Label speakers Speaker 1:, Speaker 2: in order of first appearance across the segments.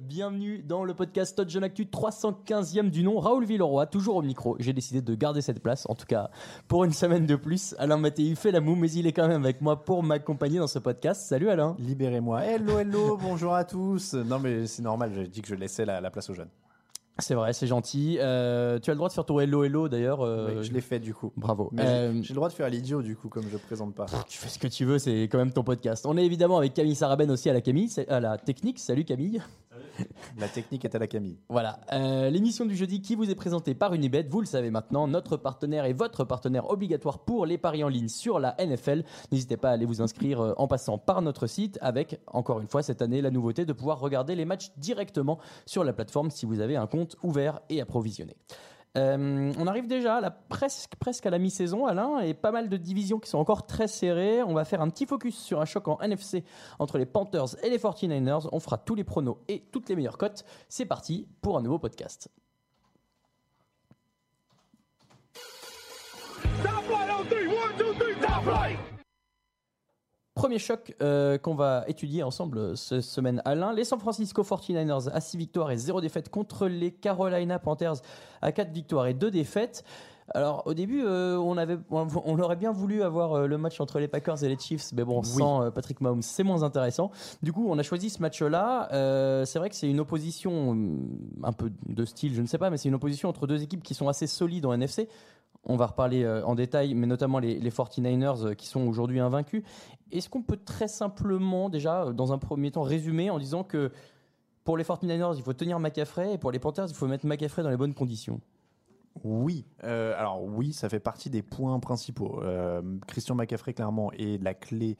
Speaker 1: Bienvenue dans le podcast Touch Jeune Actu 315e du nom, Raoul Villeroy, toujours au micro. J'ai décidé de garder cette place, en tout cas pour une semaine de plus. Alain Mathéi fait la moue, mais il est quand même avec moi pour m'accompagner dans ce podcast. Salut Alain.
Speaker 2: Libérez-moi. Hello, hello, bonjour à tous. Non, mais c'est normal, j'ai dit que je laissais la, la place aux jeunes.
Speaker 1: C'est vrai, c'est gentil. Euh, tu as le droit de faire ton hello hello d'ailleurs. euh,
Speaker 2: Oui, je l'ai fait du coup.
Speaker 1: Bravo. Euh,
Speaker 2: j'ai- le droit de faire l'idiot du coup, comme je présente pas.
Speaker 1: tu fais ce que tu veux, c'est quand même ton podcast. On est évidemment avec Camille Sarabène aussi à la Camille, à la technique. Salut Camille.
Speaker 2: La technique est à la Camille.
Speaker 1: Voilà, euh, l'émission du jeudi qui vous est présentée par Unibet, vous le savez maintenant, notre partenaire et votre partenaire obligatoire pour les paris en ligne sur la NFL. N'hésitez pas à aller vous inscrire euh, en passant par notre site avec, encore une fois, cette année, la nouveauté de pouvoir regarder les matchs directement sur la plateforme si vous avez un compte ouvert et approvisionné. Euh, on arrive déjà presque, presque à la mi-saison, Alain, et pas mal de divisions qui sont encore très serrées. On va faire un petit focus sur un choc en NFC entre les Panthers et les 49ers. On fera tous les pronos et toutes les meilleures cotes. C'est parti pour un nouveau podcast. Premier choc euh, qu'on va étudier ensemble cette semaine, Alain. Les San Francisco 49ers à 6 victoires et 0 défaites contre les Carolina Panthers à 4 victoires et 2 défaites. Alors au début, euh, on, avait, on, on aurait bien voulu avoir euh, le match entre les Packers et les Chiefs, mais bon, sans euh, Patrick Mahomes, c'est moins intéressant. Du coup, on a choisi ce match-là. Euh, c'est vrai que c'est une opposition hum, un peu de style, je ne sais pas, mais c'est une opposition entre deux équipes qui sont assez solides en NFC. On va reparler euh, en détail, mais notamment les, les 49ers euh, qui sont aujourd'hui invaincus. Est-ce qu'on peut très simplement, déjà, euh, dans un premier temps, résumer en disant que pour les 49ers, il faut tenir McCaffrey et pour les Panthers, il faut mettre McCaffrey dans les bonnes conditions?
Speaker 2: Oui, alors oui, ça fait partie des points principaux. Christian McCaffrey, clairement, est la clé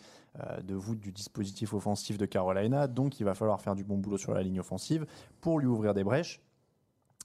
Speaker 2: de voûte du dispositif offensif de Carolina, donc il va falloir faire du bon boulot sur la ligne offensive pour lui ouvrir des brèches.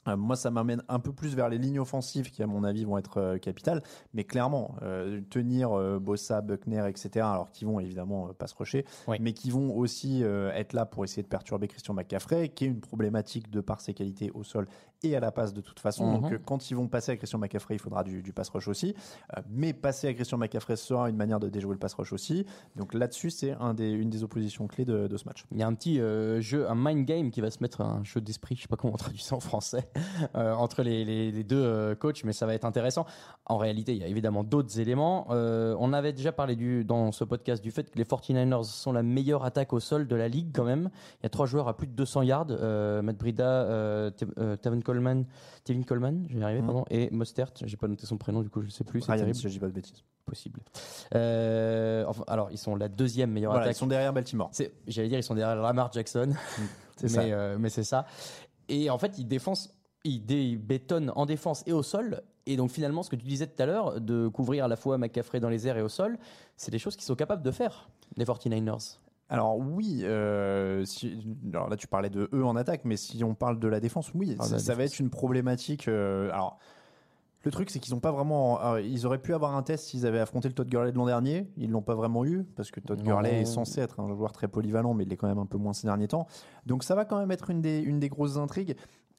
Speaker 2: Euh, moi, ça m'amène un peu plus vers les lignes offensives qui, à mon avis, vont être euh, capitales. Mais clairement, euh, tenir euh, Bossa, Buckner, etc., alors qui vont évidemment pas se rusher,
Speaker 1: Oui.
Speaker 2: mais qui vont aussi être là pour essayer de perturber Christian McCaffrey, qui est une problématique de par ses qualités au sol et à la passe de toute façon.
Speaker 1: Mhm.
Speaker 2: Donc, euh, quand ils vont passer à Christian McCaffrey, il faudra du, du pass rush aussi. Euh, mais passer à Christian McCaffrey sera une manière de déjouer le pass rush aussi. Donc là-dessus, c'est un des, une des oppositions clés de, de ce match.
Speaker 1: Il y a un petit euh, jeu, un mind game qui va se mettre, un jeu d'esprit, je sais pas comment on traduit ça en français, euh, entre les, les- les deux coachs, mais ça va être intéressant. En réalité, il y a évidemment d'autres éléments. On avait déjà parlé du, dans ce podcast du fait que les 49ers sont la meilleure attaque au sol de la ligue quand même. Il y a trois joueurs à plus de 200 yards, Matt Brida, Tevin Coleman, Tevin Coleman, je vais y arriver,
Speaker 2: Mhm.
Speaker 1: pardon, et Mostert, j'ai pas noté son prénom, du coup je sais plus,
Speaker 2: Ryan,
Speaker 1: terrible,
Speaker 2: si je dis pas de bêtises.
Speaker 1: possible. Euh, enfin, alors, ils sont la deuxième meilleure
Speaker 2: Voilà,
Speaker 1: attaque
Speaker 2: ils sont derrière Baltimore.
Speaker 1: J'allais dire, ils sont derrière Lamar Jackson.
Speaker 2: C'est
Speaker 1: mais,
Speaker 2: ça.
Speaker 1: euh, mais c'est ça. Et en fait, ils défoncent, ils, dé- ils bétonnent en défense et au sol. Et donc, finalement, ce que tu disais tout à l'heure, de couvrir à la fois McCaffrey dans les airs et au sol, c'est des choses qu'ils sont capables de faire, les 49ers.
Speaker 2: Alors oui, euh, si- alors là tu parlais de eux en attaque, mais si on parle de la défense, oui,
Speaker 1: Ah,
Speaker 2: ça,
Speaker 1: la
Speaker 2: ça va être une problématique. euh, alors le truc c'est qu'ils n'ont pas vraiment, euh, ils auraient pu avoir un test s'ils avaient affronté le Todd Gurley de l'an dernier, ils l'ont pas vraiment eu parce que Todd. Gurley est censé être un joueur très polyvalent, mais il est quand même un peu moins ces derniers temps. Donc ça va quand même être une des, une des grosses intrigues.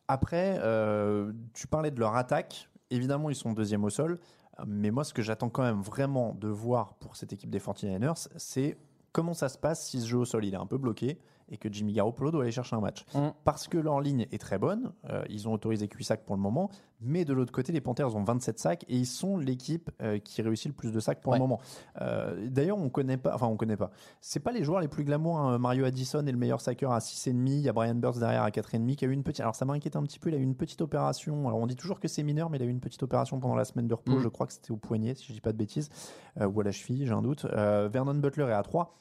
Speaker 2: Après, euh, tu parlais de leur attaque. Évidemment, ils sont deuxième au sol. Mais moi, ce que j'attends quand même vraiment de voir pour cette équipe des 49ers, c'est comment ça se passe si ce jeu au sol il est un peu bloqué? Et que Jimmy Garoppolo doit aller chercher un match.
Speaker 1: Mm.
Speaker 2: Parce que leur ligne est très bonne, euh, ils ont autorisé Cuissac pour le moment, mais de l'autre côté, les Panthers ont 27 sacs et ils sont l'équipe euh, qui réussit le plus de sacs pour
Speaker 1: Ouais.
Speaker 2: le moment. Euh, D'ailleurs, on connaît pas, enfin on connaît pas. C'est pas les joueurs les plus glamour. hein. Mario Addison est le meilleur saqueur à 6,5. Il y a Brian Burns derrière à 4,5 qui a eu une petite. Alors ça m'inquiète un petit peu. Il a eu une petite opération. Alors on dit toujours que c'est mineur, mais il a eu une petite opération pendant la semaine de repos.
Speaker 1: Mm.
Speaker 2: Je crois que c'était au poignet, si je dis pas de bêtises, ou à la cheville, j'ai un doute. Vernon Butler est à 3.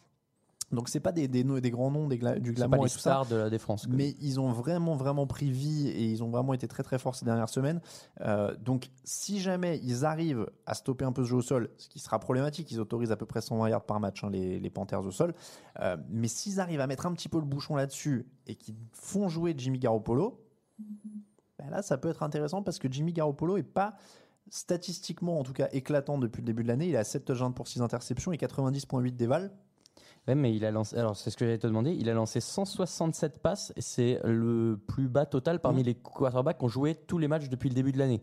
Speaker 2: Donc c'est pas des, des, grands noms des gla- du glamour et tout ça.
Speaker 1: de la défense. quoi.
Speaker 2: Mais ils ont vraiment, vraiment pris vie et ils ont vraiment été très, très forts ces dernières semaines. Euh, donc, si jamais ils arrivent à stopper un peu ce jeu au sol, ce qui sera problématique, ils autorisent à peu près 120 yards par match, hein, les, les Panthers au sol. Euh, mais s'ils arrivent à mettre un petit peu le bouchon là-dessus et qu'ils font jouer Jimmy Garoppolo, ben là, ça peut être intéressant parce que Jimmy Garoppolo est pas statistiquement, en tout cas, éclatant depuis le début de l'année. Il a 7 touchdowns pour 6 interceptions et 90,8 déval.
Speaker 1: Ouais, mais il a lancé. Alors, c'est ce que j'allais te demander. Il a lancé 167 passes. et C'est le plus bas total parmi
Speaker 2: Mhm.
Speaker 1: les quarterbacks qui ont joué tous les matchs depuis le début de l'année.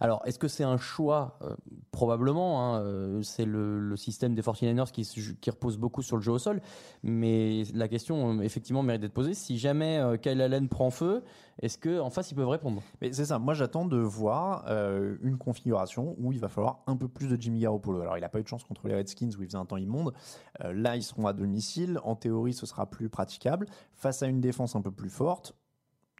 Speaker 1: Alors, est-ce que c'est un choix? Euh, Probablement. hein, euh, c'est le, système des 49ers qui, qui repose beaucoup sur le jeu au sol. Mais la question, euh, effectivement, mérite d'être posée. Si jamais euh, Kyle Allen prend feu, est-ce qu'en face, ils peuvent répondre?
Speaker 2: Mais c'est ça, moi j'attends de voir une configuration où il va falloir un peu plus de Jimmy Garoppolo. Alors il n'a pas eu de chance contre les Redskins où il faisait un temps immonde. Là ils seront à domicile, en théorie ce sera plus praticable. Face à une défense un peu plus forte,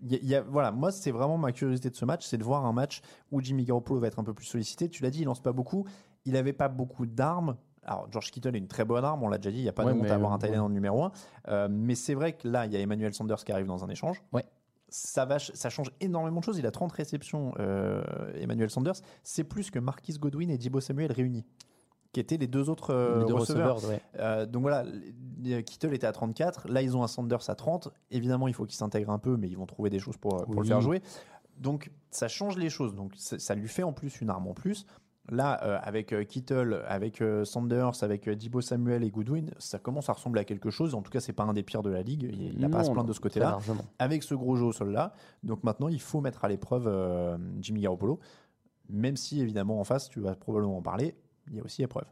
Speaker 2: y a- il y a- voilà, moi c'est vraiment ma curiosité de ce match, c'est de voir un match où Jimmy Garoppolo va être un peu plus sollicité. Tu l'as dit, il lance pas beaucoup, il avait pas beaucoup d'armes. Alors George Kittle est une très bonne arme, on l'a déjà dit, il n'y a pas
Speaker 1: Ouais,
Speaker 2: de honte à avoir un
Speaker 1: euh,
Speaker 2: end en numéro 1. mais c'est vrai que là il y a Emmanuel Sanders qui arrive dans un échange
Speaker 1: Ouais.
Speaker 2: ça, va, ça change énormément de choses. Il a 30 réceptions, euh, Emmanuel Sanders. C'est plus que Marquis Godwin et Dibo Samuel réunis, qui étaient les deux autres euh,
Speaker 1: Les deux
Speaker 2: receveurs.
Speaker 1: receveurs, ouais.
Speaker 2: Euh, donc voilà, les- Kittle était à 34. Là, ils ont un Sanders à 30. Évidemment, il faut qu'il s'intègre un peu, mais ils vont trouver des choses pour, pour le faire jouer. Donc ça change les choses. Donc ça, lui fait en plus une arme en plus. Là, euh, avec euh, Kittle, avec euh, Sanders, avec euh, Dibo Samuel et Goodwin, ça commence à ressembler à quelque chose. En tout cas, c'est pas un des pires de la ligue. Il n'a pas à se plaindre de ce côté-là avec ce gros jeu au sol là. Donc maintenant, il faut mettre à l'épreuve euh, Jimmy Garoppolo, même si évidemment en face, tu vas probablement en parler, il y a aussi épreuve.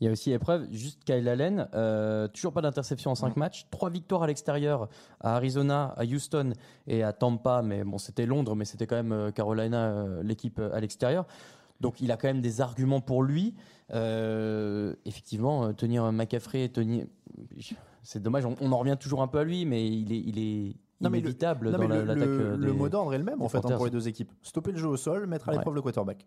Speaker 1: Il y a aussi épreuve, juste Kyle Allen, euh, toujours pas d'interception en 5 matchs, 3 victoires à l'extérieur, à Arizona, à Houston et à Tampa, mais bon c'était Londres, mais c'était quand même euh, Carolina, euh, l'équipe à l'extérieur. Donc il a quand même des arguments pour lui. Euh, effectivement, tenir McCaffrey, tenir... c'est dommage, on, on en revient toujours un peu à lui, mais il est, il est
Speaker 2: Non, mais le- Non, mais
Speaker 1: l'attaque.
Speaker 2: le-
Speaker 1: euh,
Speaker 2: le mot d'ordre est le même en fait hein, pour les deux équipes. Stopper le jeu au sol, mettre à
Speaker 1: Ouais.
Speaker 2: l'épreuve le quarterback.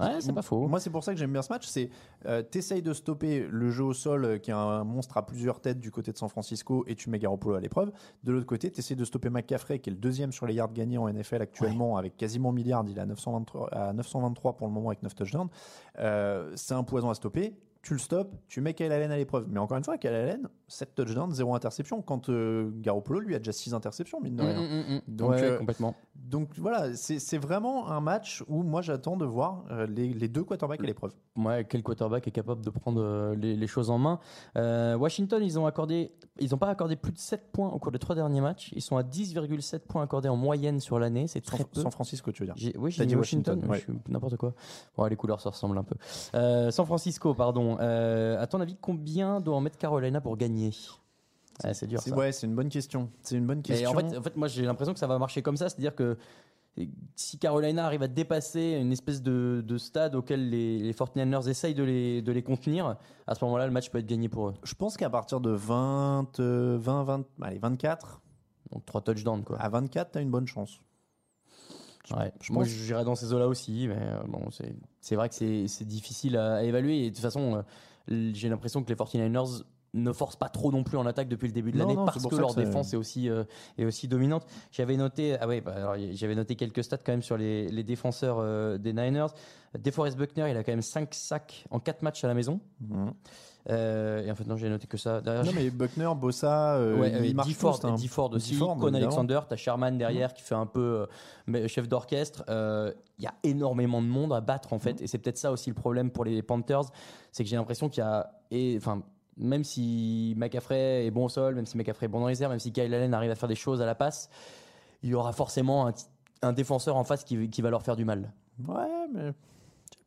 Speaker 1: Ouais, c'est pas faux.
Speaker 2: Moi, c'est pour ça que j'aime bien ce match. C'est euh, t'essayes de stopper le jeu au sol, euh, qui est un monstre à plusieurs têtes du côté de San Francisco, et tu mets Garoppolo à l'épreuve. De l'autre côté, t'essayes de stopper McCaffrey, qui est le deuxième sur les yards gagnés en NFL actuellement, avec quasiment milliard. Il est à 923, à 923 pour le moment avec 9 touchdowns. Euh, c'est un poison à stopper. Tu le stoppes, tu mets Kyle Allen à l'épreuve. Mais encore une fois, Kyle Allen, 7 touchdowns, 0 interception. Quand euh, Garoppolo, lui, a déjà 6 interceptions, mine de
Speaker 1: Mm,
Speaker 2: rien.
Speaker 1: mm, mm.
Speaker 2: Donc,
Speaker 1: Ouais,
Speaker 2: euh,
Speaker 1: complètement.
Speaker 2: Donc voilà, c'est vraiment un match où moi j'attends de voir euh, les, les deux quarterbacks à l'épreuve.
Speaker 1: Ouais, quel quarterback est capable de prendre euh, les, les choses en main Washington, ils ont accordé, ils n'ont pas accordé plus de 7 points au cours des trois derniers matchs. Ils sont à 10,7 points accordés en moyenne sur l'année. C'est très
Speaker 2: San,
Speaker 1: peu.
Speaker 2: San Francisco, tu veux dire.
Speaker 1: Oui, j'ai dit Washington,
Speaker 2: Washington,
Speaker 1: je suis n'importe quoi. Bon, les couleurs se ressemblent un peu. San Francisco, pardon. À ton avis, combien doit en mettre Carolina pour gagner? C'est dur. Ça.
Speaker 2: Ouais, c'est une bonne question. C'est une bonne
Speaker 1: Mais
Speaker 2: question.
Speaker 1: en fait, en fait, moi, j'ai l'impression que ça va marcher comme ça, c'est-à-dire que si Carolina arrive à dépasser une espèce de, de stade auquel les, les 49ers essayent de les, de les contenir, à ce moment-là, le match peut être gagné pour eux.
Speaker 2: je pense qu'à partir de 20, euh, 20, 20, allez, 24,
Speaker 1: Donc trois touchdowns, quoi.
Speaker 2: à 24, t'as une bonne chance.
Speaker 1: Ouais.
Speaker 2: je
Speaker 1: Moi, j'irais dans ces eaux-là aussi, mais euh, bon, c'est vrai que c'est difficile à, à évaluer. Et de toute façon, euh, j'ai l'impression que les 49ers ne forcent pas trop non plus en attaque depuis le début de l'année parce que leur
Speaker 2: que
Speaker 1: défense est aussi, euh, est aussi dominante. J'avais noté, ah ouais, bah, j'avais noté quelques stats quand même sur les, les défenseurs euh, des Niners. DeForest Buckner, il a quand même 5 sacs en 4 matchs à la maison. Euh, et en fait, non, j'ai noté que ça. Derrière,
Speaker 2: Non, mais Buckner, Bossa, euh,
Speaker 1: Ouais,
Speaker 2: ils marchent
Speaker 1: Dee Ford,
Speaker 2: tous, hein.
Speaker 1: Ford aussi,
Speaker 2: Ford,
Speaker 1: Con. Alexander, t'as Sherman derrière qui fait un peu euh, chef d'orchestre. Il y a énormément de monde à battre en fait, et c'est peut-être ça aussi le problème pour les Panthers, c'est que j'ai l'impression qu'il y a, et enfin. Même si McCaffrey est bon au sol, même si McCaffrey est bon dans les airs, même si Kyle Allen arrive à faire des choses à la passe, il y aura forcément un, un défenseur en face qui, qui va leur faire du mal.
Speaker 2: Ouais, mais je sais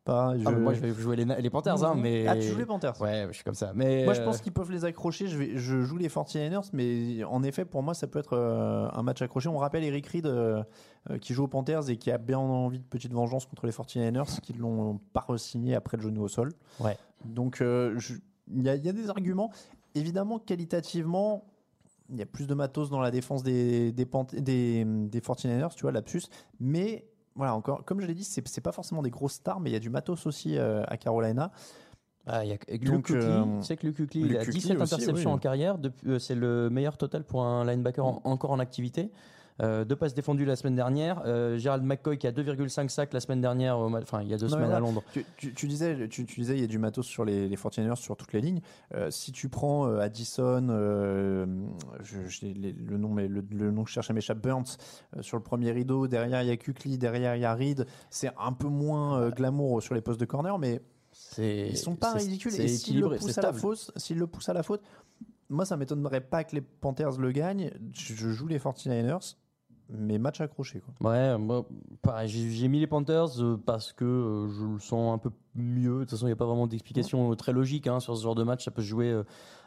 Speaker 2: pas.
Speaker 1: Ah, moi, je vais jouer les, les Panthers, hein, mais.
Speaker 2: Ah, tu joues les Panthers
Speaker 1: Ouais, je suis comme ça. Mais
Speaker 2: Moi, je
Speaker 1: euh,
Speaker 2: pense qu'ils peuvent les accrocher. Je, vais, je joue les 49ers, mais en effet, pour moi, ça peut être euh, un match accroché. On rappelle Eric Reed euh, euh, qui joue aux Panthers et qui a bien envie de petite vengeance contre les 49ers qui l'ont pas re-signé après le genou au sol.
Speaker 1: Ouais.
Speaker 2: Donc, euh, je- il y, a- il y a des arguments. Évidemment, qualitativement, il y a plus de matos dans la défense des, des, des, des 49ers, tu vois, lapsus. Mais voilà, encore, comme je l'ai dit, c'est c'est pas forcément des grosses stars, mais il y a du matos aussi euh, à Carolina.
Speaker 1: Ah, y a Luke
Speaker 2: Donc,
Speaker 1: Kuechly.
Speaker 2: euh,
Speaker 1: tu sais que Luke
Speaker 2: Luke
Speaker 1: il a
Speaker 2: Kuechly
Speaker 1: 17
Speaker 2: aussi,
Speaker 1: interceptions
Speaker 2: oui.
Speaker 1: en carrière. Depuis- euh, C'est le meilleur total pour un linebacker en- encore en activité. Euh, deux passes défendues la semaine dernière. Euh, Gerald McCoy qui a 2,5 sacs la semaine dernière, au enfin il y a deux
Speaker 2: Non,
Speaker 1: semaines à. Londres.
Speaker 2: Tu, tu- tu disais, tu, tu disais, il y a du matos sur les, les 49ers sur toutes les lignes. Euh, si tu prends euh, Addison, je, j'ai les- le nom, mais le, le nom que je cherche m'échappe, Burns sur le premier rideau. Derrière il y a Kukli, derrière il y a Reed. C'est un peu moins glamour sur les postes de corner, mais ils sont pas ridicules. Et s'ils le poussent à la faute, s'ils le poussent à la faute, moi ça m'étonnerait pas que les Panthers le gagnent. Je joue les 49ers, mais match accroché quoi.
Speaker 1: Ouais, moi, j'ai mis les Panthers euh, parce que euh, je le sens un peu mieux. De toute façon, il n'y a pas vraiment d'explication euh, très logique hein, sur ce genre de match. Ça peut se jouer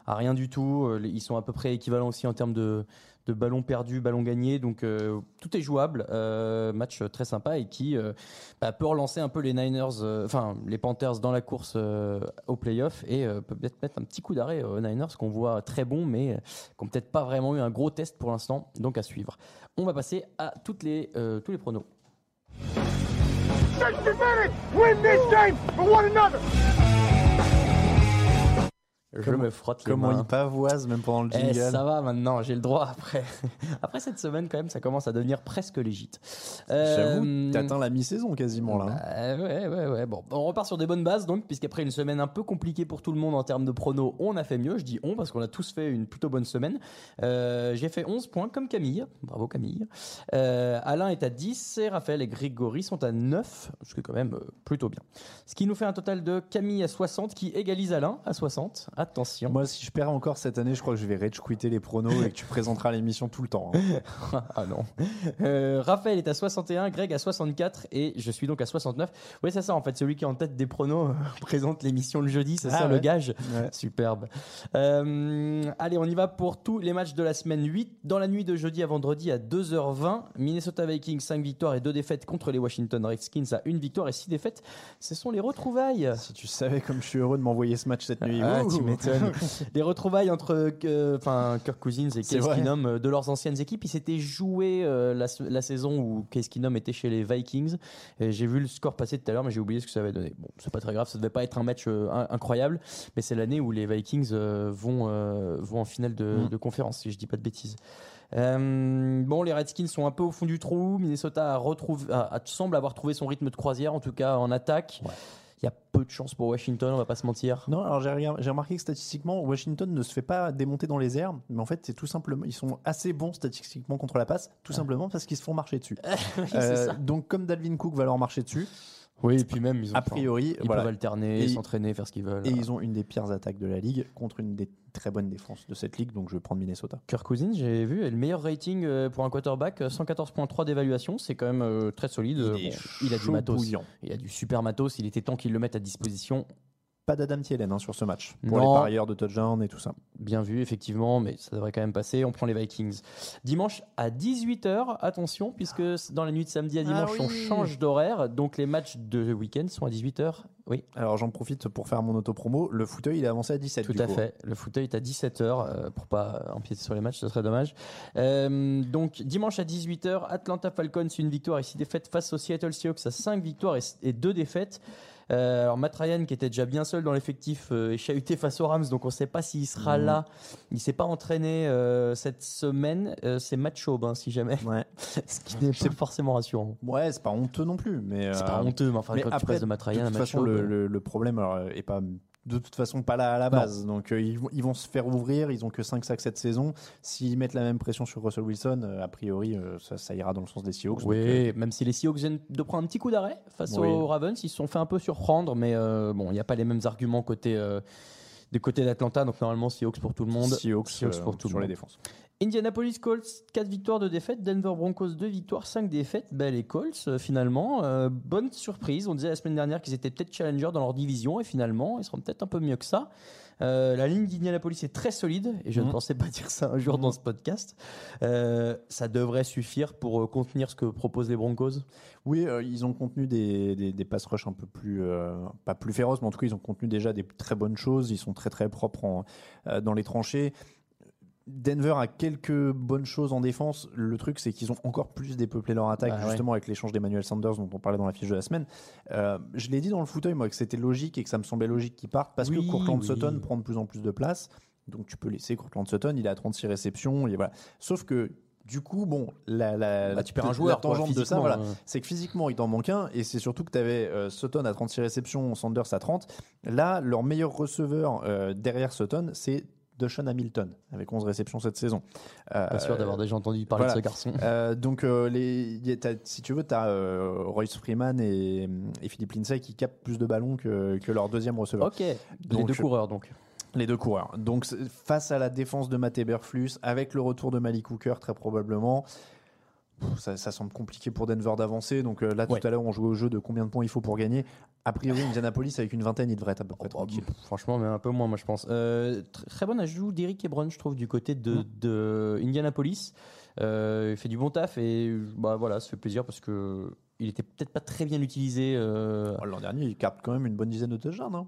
Speaker 1: à rien du tout. Ils sont à peu près équivalents aussi en termes de, de ballons perdus, ballons gagnés. Donc euh, tout est jouable. Euh, match très sympa et qui euh, bah, peut relancer un peu les Niners, enfin les Panthers dans la course au playoff et peut peut-être mettre un petit coup d'arrêt aux Niners qu'on voit très bons mais qui n'ont peut-être pas vraiment eu un gros test pour l'instant. Donc à suivre. On va passer à toutes les, tous les pronos. Je
Speaker 2: Comment-
Speaker 1: me frotte les
Speaker 2: Comment
Speaker 1: mains.
Speaker 2: il pavoise même pendant le
Speaker 1: Eh,
Speaker 2: jingle.
Speaker 1: ça va maintenant, j'ai le droit après. après cette semaine, quand même, ça commence à devenir presque légite.
Speaker 2: J'avoue,
Speaker 1: Euh,
Speaker 2: t'atteins la mi-saison quasiment là. hein.
Speaker 1: bah, ouais, ouais, ouais. Bon, on repart sur des bonnes bases donc, puisqu'après une semaine un peu compliquée pour tout le monde en termes de pronos, on a fait mieux. Je dis on parce qu'on a tous fait une plutôt bonne semaine. Euh, J'ai fait 11 points comme Camille. Bravo Camille. Euh, Alain est à 10 et Raphaël et Grégory sont à 9, ce qui est quand même euh, plutôt bien. Ce qui nous fait un total de Camille à 60 qui égalise Alain à 60. Attention.
Speaker 2: Moi, si je perds encore cette année, je crois que je vais rage quitter les pronos et que tu présenteras l'émission tout le temps. hein.
Speaker 1: ah non. Euh, Raphaël est à 61, Greg à 64 et je suis donc à 69. Oui, c'est ça en fait. Celui qui est en tête des pronos euh, présente l'émission le jeudi, c'est
Speaker 2: Ah
Speaker 1: ça le
Speaker 2: ouais.
Speaker 1: gage.
Speaker 2: Ouais.
Speaker 1: Superbe. Euh, allez, on y va pour tous les matchs de la semaine 8. Dans la nuit de jeudi à vendredi à 2h20, Minnesota Vikings 5 victoires et 2 défaites contre les Washington Redskins à 1 victoire et 6 défaites. Ce sont les retrouvailles.
Speaker 2: Si tu savais comme je suis heureux de m'envoyer ce match cette nuit.
Speaker 1: Ah,
Speaker 2: Ouh.
Speaker 1: M'étonnes. Les retrouvailles entre euh, enfin, Kirk Cousins et Case euh, de leurs anciennes équipes. Ils s'étaient joués euh, la, la saison où Case Keenum était chez les Vikings. J'ai vu le score passer tout à l'heure, mais j'ai oublié ce que ça avait donné. Bon, c'est pas très grave, ça devait pas être un match in- incroyable, mais c'est l'année où les Vikings vont, vont en finale de,
Speaker 2: Mm.
Speaker 1: de conférence, si je dis pas de bêtises. Euh, bon, les Redskins sont un peu au fond du trou. Minnesota a retrouvé, a- a- semble avoir trouvé son rythme de croisière, en tout cas en attaque. Il y a peu de chance pour Washington, on va pas se mentir.
Speaker 2: Non, alors j'ai remarqué que statistiquement, Washington ne se fait pas démonter dans les airs, mais en fait, c'est tout simplement, ils sont assez bons statistiquement contre la passe, tout simplement parce qu'ils se font marcher dessus.
Speaker 1: Oui,
Speaker 2: Euh, donc, comme Dalvin Cook va leur marcher dessus,
Speaker 1: Oui, et puis même, ils ont,
Speaker 2: a priori,
Speaker 1: ils
Speaker 2: voilà.
Speaker 1: peuvent alterner, s'entraîner, faire ce qu'ils veulent.
Speaker 2: Et ils ont une des pires attaques de la ligue contre une des très bonnes défenses de cette ligue, donc je vais prendre Minnesota.
Speaker 1: Kirk Cousins, j'ai vu, est le meilleur rating euh, pour un quarterback, euh, 114.3 d'évaluation, c'est quand même euh, très solide. Bon, il a du matos.
Speaker 2: bouillant.
Speaker 1: Il a du super matos, il était temps qu'il le mette à disposition.
Speaker 2: Pas d'Adam Thielen hein, sur ce match, pour
Speaker 1: Non.
Speaker 2: les parieurs de touchdown et tout ça.
Speaker 1: Bien vu, effectivement, mais ça devrait quand même passer. On prend les Vikings. Dimanche à 18h, attention, puisque dans la nuit de samedi à
Speaker 2: Ah
Speaker 1: dimanche, on change d'horaire. Donc les matchs de week-end sont à 18h. Oui,
Speaker 2: Alors j'en profite pour faire mon auto-promo. Le fauteuil, il est avancé à 17
Speaker 1: Tout
Speaker 2: du
Speaker 1: à
Speaker 2: coup.
Speaker 1: fait. Le fauteuil est à 17h euh, pour pas empiéter sur les matchs, ce serait dommage. Euh, donc dimanche à 18h, Atlanta Falcons une victoire et 6 défaites face aux Seattle Seahawks à 5 victoires et 2 défaites. Euh, alors Matt Ryan qui était déjà bien seul dans l'effectif euh, est chahuté face aux Rams donc on ne sait pas s'il sera
Speaker 2: Mhm.
Speaker 1: là. Il s'est pas entraîné euh, cette semaine. Euh, c'est Matt Schaub hein, si jamais,
Speaker 2: Ouais.
Speaker 1: ce qui n'est pas forcément rassurant.
Speaker 2: Ouais, c'est pas honteux non plus, mais
Speaker 1: C'est pas honteux, mais enfin
Speaker 2: mais
Speaker 1: quand tu
Speaker 2: après,
Speaker 1: passes de Matt Ryan
Speaker 2: de toute façon,
Speaker 1: Schaub,
Speaker 2: le, le- le problème alors, est pas de toute façon pas là à la base. Donc euh, ils, vont, ils vont se faire ouvrir. Ils ont que 5 sacs cette saison. S'ils mettent la même pression sur Russell Wilson, euh, a priori, euh, ça, ça ira dans le sens des Seahawks.
Speaker 1: Oui, même si les Seahawks viennent de prendre un petit coup d'arrêt face
Speaker 2: Oui.
Speaker 1: aux Ravens, ils se sont fait un peu surprendre, mais bon, il n'y a pas les mêmes arguments côté, du côté d'Atlanta, donc normalement Seahawks pour tout le monde.
Speaker 2: Seahawks,
Speaker 1: Seahawks pour tout le
Speaker 2: sur les
Speaker 1: monde.
Speaker 2: défenses.
Speaker 1: Indianapolis Colts, 4 victoires, 2 défaites. Denver Broncos, 2 victoires, 5 défaites. Ben, les Colts, euh, finalement, euh, bonne surprise. On disait la semaine dernière qu'ils étaient peut-être challengers dans leur division et finalement, ils seront peut-être un peu mieux que ça. Euh, la ligne d'Indianapolis est très solide et je ne
Speaker 2: Mhm.
Speaker 1: pensais pas dire ça un jour dans ce podcast. Ça devrait suffire pour contenir ce que proposent les Broncos?
Speaker 2: Oui, ils ont contenu des, des, des pass rush un peu plus, pas plus féroces, mais en tout cas, ils ont contenu déjà des très bonnes choses. Ils sont très très propres en- dans les tranchées. Denver a quelques bonnes choses en défense. Le truc, c'est qu'ils ont encore plus dépeuplé leur attaque,
Speaker 1: Bah ouais.
Speaker 2: justement avec l'échange d'Emmanuel Sanders dont on parlait dans la fiche de la semaine. Euh, je l'ai dit dans le fauteuil, moi, que c'était logique et que ça me semblait logique qu'ils partent parce
Speaker 1: Oui,
Speaker 2: que Courtland
Speaker 1: oui.
Speaker 2: Sutton prend de plus en plus de place. Donc tu peux laisser Courtland Sutton, il est à 36 réceptions. Et voilà. Sauf que du coup, bon, la, la,
Speaker 1: Bah, tu perds un
Speaker 2: la
Speaker 1: joueur, quoi,
Speaker 2: tangente de ça, voilà,
Speaker 1: euh.
Speaker 2: c'est que physiquement, il t'en manque un, et c'est surtout que tu avais Sutton à 36 réceptions, Sanders à 30. Là, leur meilleur receveur euh, derrière Sutton, c'est Deshaun Hamilton, avec 11 réceptions cette saison. Euh,
Speaker 1: Pas sûr d'avoir déjà entendu parler
Speaker 2: voilà.
Speaker 1: de ce garçon.
Speaker 2: euh, donc, euh, les, si tu veux, tu as Royce Freeman et, et Philippe Lindsay qui captent plus de ballons que, que leur deuxième receveur.
Speaker 1: Ok, les deux coureurs donc.
Speaker 2: Les deux coureurs. Donc, face à la défense de Matt Eberflus, avec le retour de Malik Hooker, très probablement, ça, ça semble compliqué pour Denver d'avancer. Donc euh, là,
Speaker 1: Ouais.
Speaker 2: tout à l'heure, on jouait au jeu de combien de points il faut pour gagner. A priori, Indianapolis, avec une vingtaine, il devrait être à peu près
Speaker 1: Oh, bah,
Speaker 2: tranquille.
Speaker 1: franchement, mais un peu moins, moi je pense. Euh, tr- très bon ajout d'Eric Ebron, je trouve, du côté de,
Speaker 2: Mm.
Speaker 1: de Indianapolis. Euh, il fait du bon taf et bah voilà, ça fait plaisir parce que il était peut-être pas très bien utilisé.
Speaker 2: Oh, L'an dernier, il capte quand même une bonne dizaine de touchdowns. Hein.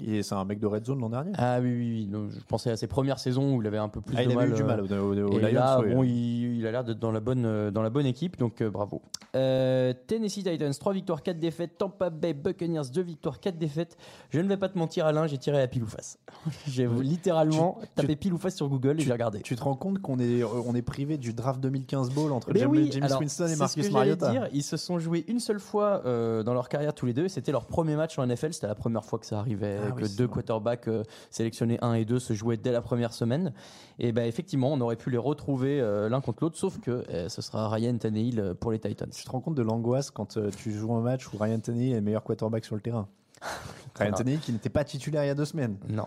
Speaker 2: Et c'est un mec de red zone l'an dernier.
Speaker 1: Ah oui, oui, oui. Donc, je pensais à ses premières saisons où il avait un peu plus
Speaker 2: Ah,
Speaker 1: de
Speaker 2: il
Speaker 1: mal.
Speaker 2: avait eu du
Speaker 1: euh,
Speaker 2: mal au, au- au
Speaker 1: et
Speaker 2: Lions.
Speaker 1: là, bon, il, il a l'air d'être dans la bonne, euh, dans la bonne équipe, donc euh, bravo. Euh, Tennessee Titans, 3 victoires, 4 défaites. Tampa Bay Buccaneers, 2 victoires, 4 défaites. Je ne vais pas te mentir, Alain, j'ai tiré à pile ou face. j'ai littéralement
Speaker 2: Tu-
Speaker 1: tapé pile ou face sur Google et j'ai regardé.
Speaker 2: Tu te rends compte qu'on est, on est privé du draft 2015 ball entre James,
Speaker 1: oui,
Speaker 2: James
Speaker 1: alors,
Speaker 2: Winston et Marcus Mariota
Speaker 1: dire. Ils se sont joués une seule fois euh, dans leur carrière tous les deux. C'était leur premier match en NFL. C'était la première fois que ça arrivait,
Speaker 2: Ah
Speaker 1: que
Speaker 2: oui, c'est
Speaker 1: deux quarterbacks euh, sélectionnés 1 et 2 se jouaient dès la première semaine. Et ben effectivement, on aurait pu les retrouver euh, l'un contre l'autre, sauf que euh, ce sera Ryan Tannehill pour les Titans.
Speaker 2: Tu te rends compte de l'angoisse quand tu joues un match où Ryan Tannehill est le meilleur quarterback sur le terrain? Ryan. Tannehill qui n'était pas titulaire il y a deux semaines.
Speaker 1: Non.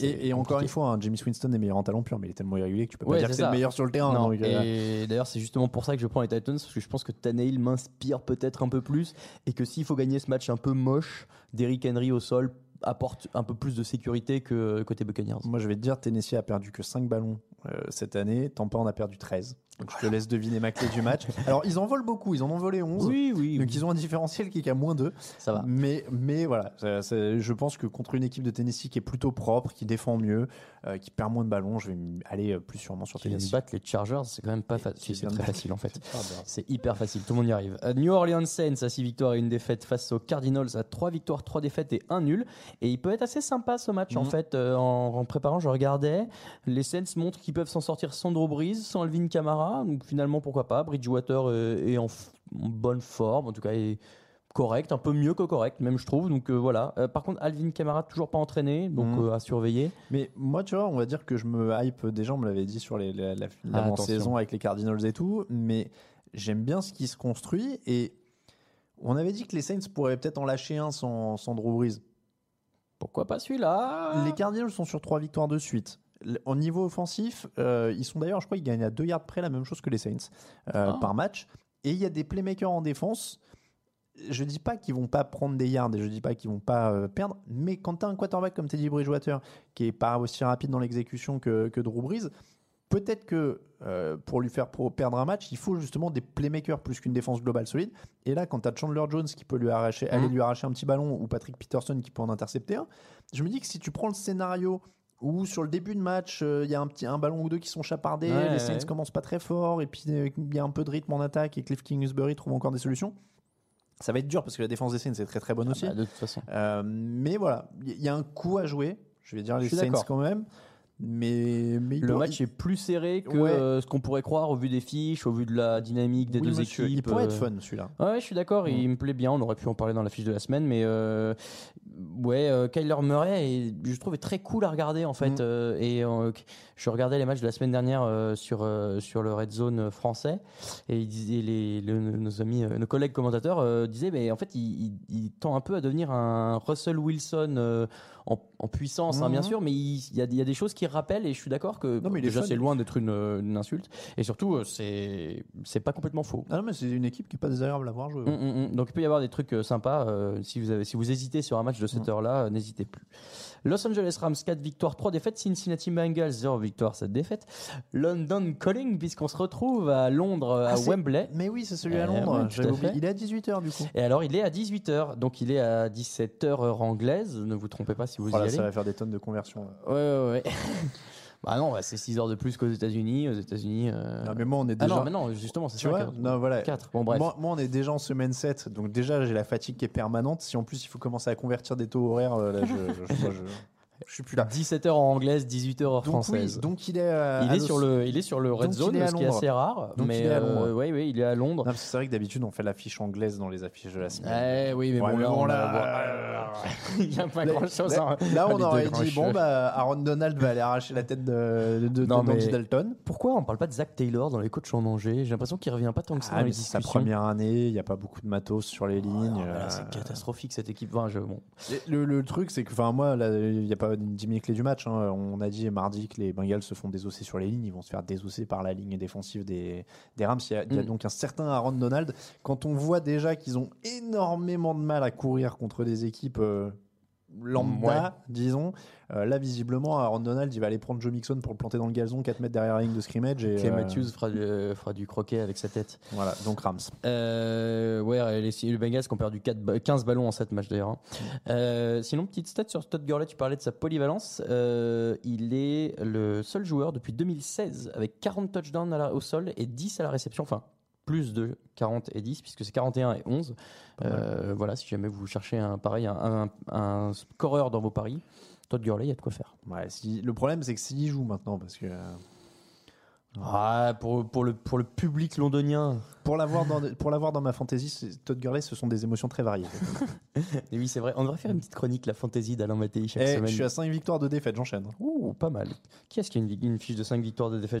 Speaker 2: Et, et encore une fois, hein, James Winston est meilleur en talent pur, mais il est tellement irrégulier que tu peux
Speaker 1: Ouais,
Speaker 2: pas dire que c'est le meilleur sur le terrain.
Speaker 1: Non,
Speaker 2: donc,
Speaker 1: et d'ailleurs, c'est justement pour ça que je prends les Titans, parce que je pense que Tannehill m'inspire peut-être un peu plus, et que s'il faut gagner ce match un peu moche, Derrick Henry au sol apporte un peu plus de sécurité que côté Buccaneers.
Speaker 2: Moi, je vais te dire, Tennessee a perdu que 5 ballons euh, cette année. Tampa en a perdu 13. Donc, je te laisse deviner ma clé du match. Alors, ils en volent beaucoup. Ils en ont volé 11.
Speaker 1: Oui, oui,
Speaker 2: Donc, ils ont un différentiel qui est qu'à moins 2.
Speaker 1: ça va.
Speaker 2: Mais, mais voilà, ça- ça- je pense que contre une équipe de Tennessee qui est plutôt propre, qui défend mieux, euh, qui perd moins de ballons, je vais aller euh, plus sûrement sur
Speaker 1: Qui
Speaker 2: Tennessee.
Speaker 1: battre les Chargers, c'est quand même pas facile. C'est très facile en fait.
Speaker 2: Ah, bah.
Speaker 1: C'est hyper facile, tout le monde y arrive. Euh, New Orleans Saints à 6 victoires et une défaite face aux Cardinals à 3 victoires, 3 défaites et 1 nul. Et il peut être assez sympa ce match en
Speaker 2: Mhm.
Speaker 1: fait. Euh, en, en préparant, je regardais. Les Saints montrent qu'ils peuvent s'en sortir sans Drew Brees, sans Alvin Kamara. Donc finalement, pourquoi pas. Bridgewater est, est en, bonne forme, en tout cas est correct, un peu mieux que correct même je trouve. Donc euh, voilà. Euh, par contre, Alvin Kamara toujours pas entraîné, donc
Speaker 2: Mhm.
Speaker 1: euh, à surveiller.
Speaker 2: Mais moi, tu vois, on va dire que je me hype. Déjà, on me l'avait dit sur les, la, la,
Speaker 1: Ah,
Speaker 2: l'avant-saison
Speaker 1: attention.
Speaker 2: avec les Cardinals et tout. Mais j'aime bien ce qui se construit. Et on avait dit que les Saints pourraient peut-être en lâcher un sans, sans Drew Brees.
Speaker 1: Pourquoi pas celui-là?
Speaker 2: Les Cardinals sont sur trois victoires de suite. Au niveau offensif, euh, ils sont d'ailleurs, je crois, ils gagnent à 2 yards près la même chose que les Saints euh,
Speaker 1: Ah.
Speaker 2: par match. Et il y a des playmakers en défense. Je dis pas qu'ils vont pas prendre des yards et je dis pas qu'ils vont pas euh, perdre, mais quand tu as un quarterback comme Teddy Bridgewater qui est pas aussi rapide dans l'exécution que, que Drew Brees, peut-être que euh, pour lui faire perdre un match, il faut justement des playmakers plus qu'une défense globale solide. Et là, quand tu as Chandler Jones qui peut lui arracher, aller
Speaker 1: Mhm.
Speaker 2: lui arracher un petit ballon ou Patrick Peterson qui peut en intercepter un, je me dis que si tu prends le scénario où sur le début de match, euh, il y a un, petit, un ballon ou deux qui sont chapardés,
Speaker 1: Ouais,
Speaker 2: les Saints
Speaker 1: ouais.
Speaker 2: commencent pas très fort, et puis euh, il y a un peu de rythme en attaque, et Cliff Kingsbury trouve encore des solutions. Ça va être dur parce que la défense des Saints est très très bonne aussi.
Speaker 1: Ah bah, de toute façon.
Speaker 2: Euh, mais voilà, il y a un coup à jouer. Je vais dire les
Speaker 1: Je
Speaker 2: Saints quand même. Mais, mais il
Speaker 1: Le match est plus serré que
Speaker 2: Ouais.
Speaker 1: euh, ce qu'on pourrait croire au vu des fiches, au vu de la dynamique des
Speaker 2: Oui,
Speaker 1: deux
Speaker 2: monsieur,
Speaker 1: équipes.
Speaker 2: Il pourrait être
Speaker 1: euh.
Speaker 2: fun celui-là.
Speaker 1: Ouais, je suis d'accord,
Speaker 2: Mm.
Speaker 1: il me plaît bien. On aurait pu en parler dans la fiche de la semaine, mais euh, ouais, euh, Kyler Murray, est, je trouve, est très cool à regarder en fait.
Speaker 2: Mm.
Speaker 1: et je regardais les matchs de la semaine dernière sur, sur le Red Zone français. Et ils disaient, les, le- nos amis, nos collègues commentateurs disaient, mais en fait, il, il- il tend un peu à devenir un Russell Wilson en, en puissance, hein, bien
Speaker 2: Mhm.
Speaker 1: sûr, mais il, il y a, il y a des choses qui rappellent. Et je suis d'accord que
Speaker 2: Non, mais
Speaker 1: déjà, c'est loin d'être une, une insulte. Et surtout, euh, c'est c'est pas complètement faux.
Speaker 2: Ah non, mais c'est une équipe qui est pas désagréable à voir jouer.
Speaker 1: Mm, mm, mm. Donc il peut y avoir des trucs euh, sympas. euh, si, vous avez, si vous hésitez sur un match de cette heure-là, euh, n'hésitez plus. Los Angeles Rams 4 victoires, 3 défaites. Cincinnati Bengals 0 victoire, 7 défaites. London Calling, puisqu'on se retrouve à Londres, à
Speaker 2: Ah,
Speaker 1: Wembley.
Speaker 2: Mais oui, c'est celui
Speaker 1: Eh
Speaker 2: à Londres. oublié.
Speaker 1: fait.
Speaker 2: Il est à 18h du coup.
Speaker 1: Et alors il est à 18h, donc il est à 17h heure anglaise. Ne vous trompez pas si vous
Speaker 2: Voilà,
Speaker 1: y allez.
Speaker 2: ça va faire des tonnes de conversions.
Speaker 1: Ouais, ouais, ouais. bah non, bah, c'est 6 heures de plus qu'aux États-Unis. Aux États-Unis. euh,
Speaker 2: Non, mais moi, on est
Speaker 1: Ah
Speaker 2: déjà.
Speaker 1: non, mais non, justement, c'est
Speaker 2: tu vois, non, voilà.
Speaker 1: 4. Bon, bref.
Speaker 2: Moi, moi, on est déjà en semaine 7, donc déjà j'ai la fatigue qui est permanente. Si en plus il faut commencer à convertir des taux horaires, euh, là, je, je, je, je- je suis plus là.
Speaker 1: 17h en anglaise, 18h heure
Speaker 2: Donc
Speaker 1: française.
Speaker 2: oui, donc il est. euh,
Speaker 1: il, est sur le, il est sur le Red
Speaker 2: Donc,
Speaker 1: Zone, ce qui est assez rare.
Speaker 2: Donc,
Speaker 1: mais
Speaker 2: il est à
Speaker 1: euh,
Speaker 2: Londres.
Speaker 1: ouais, ouais, il est à Londres.
Speaker 2: C'est vrai que d'habitude on fait l'affiche anglaise dans les affiches de la semaine.
Speaker 1: Eh oui, mais
Speaker 2: Ouais,
Speaker 1: bon, là,
Speaker 2: bon,
Speaker 1: on
Speaker 2: là,
Speaker 1: a- il n'y a pas
Speaker 2: Là,
Speaker 1: grand chose.
Speaker 2: là- là, on aurait dit bon,
Speaker 1: bah.
Speaker 2: Aaron Donald va aller arracher la tête de, de, de-
Speaker 1: Non, mais-
Speaker 2: Dalton.
Speaker 1: Pourquoi on parle pas de Zach Taylor dans les coachs en danger? J'ai l'impression qu'il revient pas tant que ça
Speaker 2: Ah,
Speaker 1: dans
Speaker 2: c'est sa première année, il n'y a pas beaucoup de matos sur les
Speaker 1: Ah,
Speaker 2: lignes. euh,
Speaker 1: c'est catastrophique cette équipe.
Speaker 2: Le, truc, c'est que, enfin, moi, il n'y a pas une 10 000 clés du match. hein. On a dit mardi que les Bengals se font désosser sur les lignes. Ils vont se faire désosser par la ligne défensive des, des Rams. Il y a, il y a
Speaker 1: Mm.
Speaker 2: donc un certain Aaron Donald. Quand on voit déjà qu'ils ont énormément de mal à courir contre des équipes euh, lambda, disons, euh, là, visiblement, Aaron Donald, il va aller prendre Joe Mixon pour le planter dans le gazon, 4 mètres derrière la ligne de scrimmage. Et,
Speaker 1: Clay
Speaker 2: euh,
Speaker 1: Matthews fera du, fera du croquet avec sa tête.
Speaker 2: Voilà, donc Rams.
Speaker 1: Euh, ouais, les, les Bengals qui ont perdu 4 ba- 15 ballons en 7 matchs d'ailleurs. hein. Euh, sinon, petite stat sur Todd Gurley, tu parlais de sa polyvalence. Euh, il est le seul joueur depuis 2016 avec 40 touchdowns à la- au sol et 10 à la réception. Enfin, plus de 40 et 10 puisque c'est 41 et 11. Euh, voilà, si jamais vous cherchez un pareil, un, un, un scoreur dans vos paris, Todd Gurley, il y a de quoi faire.
Speaker 2: Ouais, si- le problème, c'est que s'il joue maintenant, parce que. euh,
Speaker 1: Ah, pour, pour, le, pour le public londonien.
Speaker 2: Pour l'avoir dans, pour l'avoir dans ma fantasy, c'est- Todd Gurley, ce sont des émotions très variées.
Speaker 1: Et oui, c'est vrai. On devrait faire une petite chronique, la fantasy d'Alain Mattei chaque
Speaker 2: Eh,
Speaker 1: semaine.
Speaker 2: je suis à 5 victoires de défaite, j'enchaîne.
Speaker 1: Ouh, pas mal. Qui est-ce qui a une, une fiche de 5 victoires de défaite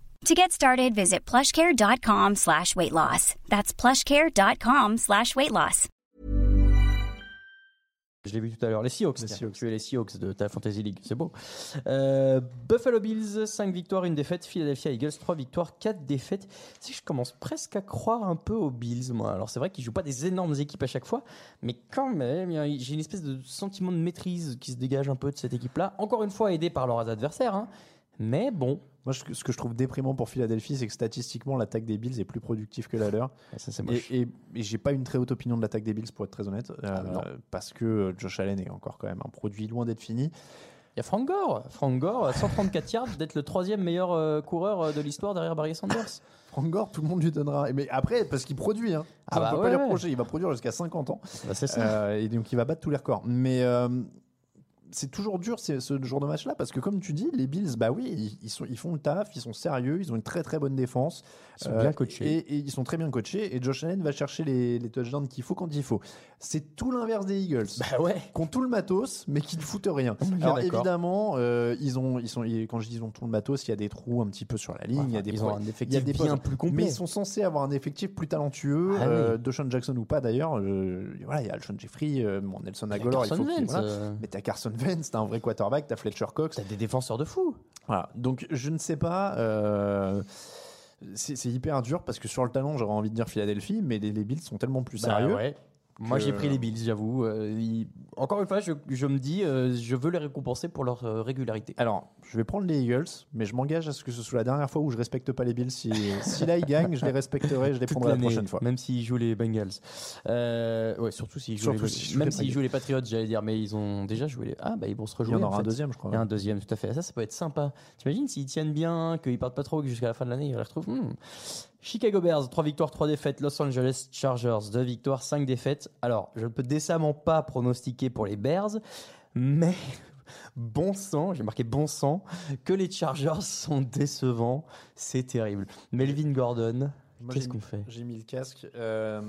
Speaker 3: To get started, visit plushcare.com slash weight loss. That's plushcare.com slash weight loss.
Speaker 1: Je l'ai vu tout à l'heure. Les Seahawks.
Speaker 2: Les. Seahawks.
Speaker 1: Tu es les Seahawks de ta Fantasy League. C'est beau. Euh, Buffalo Bills, 5 victoires, 1 défaite. Philadelphia Eagles, 3 victoires, 4 défaites. Sais, je commence presque à croire un peu aux Bills, moi. Alors, c'est vrai qu'ils jouent pas des énormes équipes à chaque fois, mais quand même, j'ai une espèce de sentiment de maîtrise qui se dégage un peu de cette équipe-là. Encore une fois, aidé par leurs adversaires. hein. Mais bon,
Speaker 2: Moi, ce que je trouve déprimant pour Philadelphie, c'est que statistiquement, l'attaque des Bills est plus productive que la leur.
Speaker 1: ça c'est
Speaker 2: Et,
Speaker 1: moche.
Speaker 2: et, et j'ai pas une très haute opinion de l'attaque des Bills, pour être très honnête. euh,
Speaker 1: Ah,
Speaker 2: parce que euh, Josh Allen est encore quand même un produit loin d'être fini.
Speaker 1: Il y a Frank Gore. Frank Gore, 134 yards, d'être le troisième meilleur euh, coureur euh, de l'histoire derrière Barry Sanders.
Speaker 2: Frank Gore, tout le monde lui donnera. Mais après, parce qu'il produit, hein.
Speaker 1: Ah
Speaker 2: Ça,
Speaker 1: bah
Speaker 2: on peut
Speaker 1: ouais,
Speaker 2: pas lui
Speaker 1: ouais.
Speaker 2: reprocher. Il va produire jusqu'à 50 ans.
Speaker 1: Bah, c'est ça.
Speaker 2: Euh, et donc, il va battre tous les records. Mais euh, c'est toujours dur c'est- ce genre de match-là parce que, comme tu dis, les Bills, bah oui, ils, ils sont, ils font le taf, ils sont sérieux, ils ont une très très bonne défense.
Speaker 1: Ils sont
Speaker 2: Euh,
Speaker 1: bien coachés.
Speaker 2: Et, et ils sont très bien coachés. Et Josh Allen va chercher les, les touchdowns qu'il faut quand il faut. C'est tout l'inverse des Eagles.
Speaker 1: Bah ouais.
Speaker 2: qui ont tout le matos, mais qui ne foutent rien. Alors évidemment, euh, ils ont, ils sont, quand je dis ils ont tout le matos, il y a des trous un petit peu sur la ligne, il y a des
Speaker 1: ils ont un
Speaker 2: il y a
Speaker 1: effectif
Speaker 2: des
Speaker 1: bien plus complet.
Speaker 2: mais ils sont censés avoir un effectif plus talentueux.
Speaker 1: Ah
Speaker 2: euh,
Speaker 1: oui.
Speaker 2: Deshaun Jackson ou pas d'ailleurs, euh, voilà, il y a Alshon Jeffrey, euh, bon, Nelson Aguilar, il faut voilà.
Speaker 1: euh.
Speaker 2: Mais t'as Carson Vance, t'as un vrai quarterback, t'as Fletcher Cox.
Speaker 1: T'as des défenseurs de fou.
Speaker 2: Voilà. Donc je ne sais pas. euh, c'est hyper dur parce que sur le talent, j'aurais envie de dire Philadelphie, mais les, les Bills sont tellement plus
Speaker 1: Bah
Speaker 2: sérieux.
Speaker 1: ouais. Moi, j'ai pris les Bills, j'avoue. Euh, Encore une fois, je, je me dis, euh, je veux les récompenser pour leur euh, régularité.
Speaker 2: Alors, je vais prendre les Eagles, mais je m'engage à ce que ce soit la dernière fois où je respecte pas les Bills. Si, si là ils gagnent, je les respecterai, je les
Speaker 1: Toute
Speaker 2: prendrai la prochaine fois.
Speaker 1: Même s'ils jouent les Bengals. Euh, ouais, surtout s'ils jouent,
Speaker 2: Surtout
Speaker 1: les,
Speaker 2: jouent
Speaker 1: même s'ils jouent les Patriots, j'allais dire, mais ils ont déjà joué les. Ah, bah ils vont se
Speaker 2: Il y
Speaker 1: rejouer.
Speaker 2: en
Speaker 1: en
Speaker 2: aura un deuxième, je crois.
Speaker 1: Il y a un deuxième, tout à fait. Ça, ça peut être sympa. T'imagines s'ils tiennent bien, qu'ils partent pas trop, que jusqu'à la fin de l'année, ils les retrouvent. Hmm. Chicago Bears, 3 victoires, 3 défaites. Los Angeles Chargers, 2 victoires, 5 défaites. Alors, je ne peux décemment pas pronostiquer pour les Bears, mais bon sang, j'ai marqué bon sang, que les Chargers sont décevants. C'est terrible. Melvin Gordon, qu'est-ce
Speaker 2: j'ai
Speaker 1: qu'on
Speaker 2: mis-
Speaker 1: fait
Speaker 2: J'ai mis le casque. euh,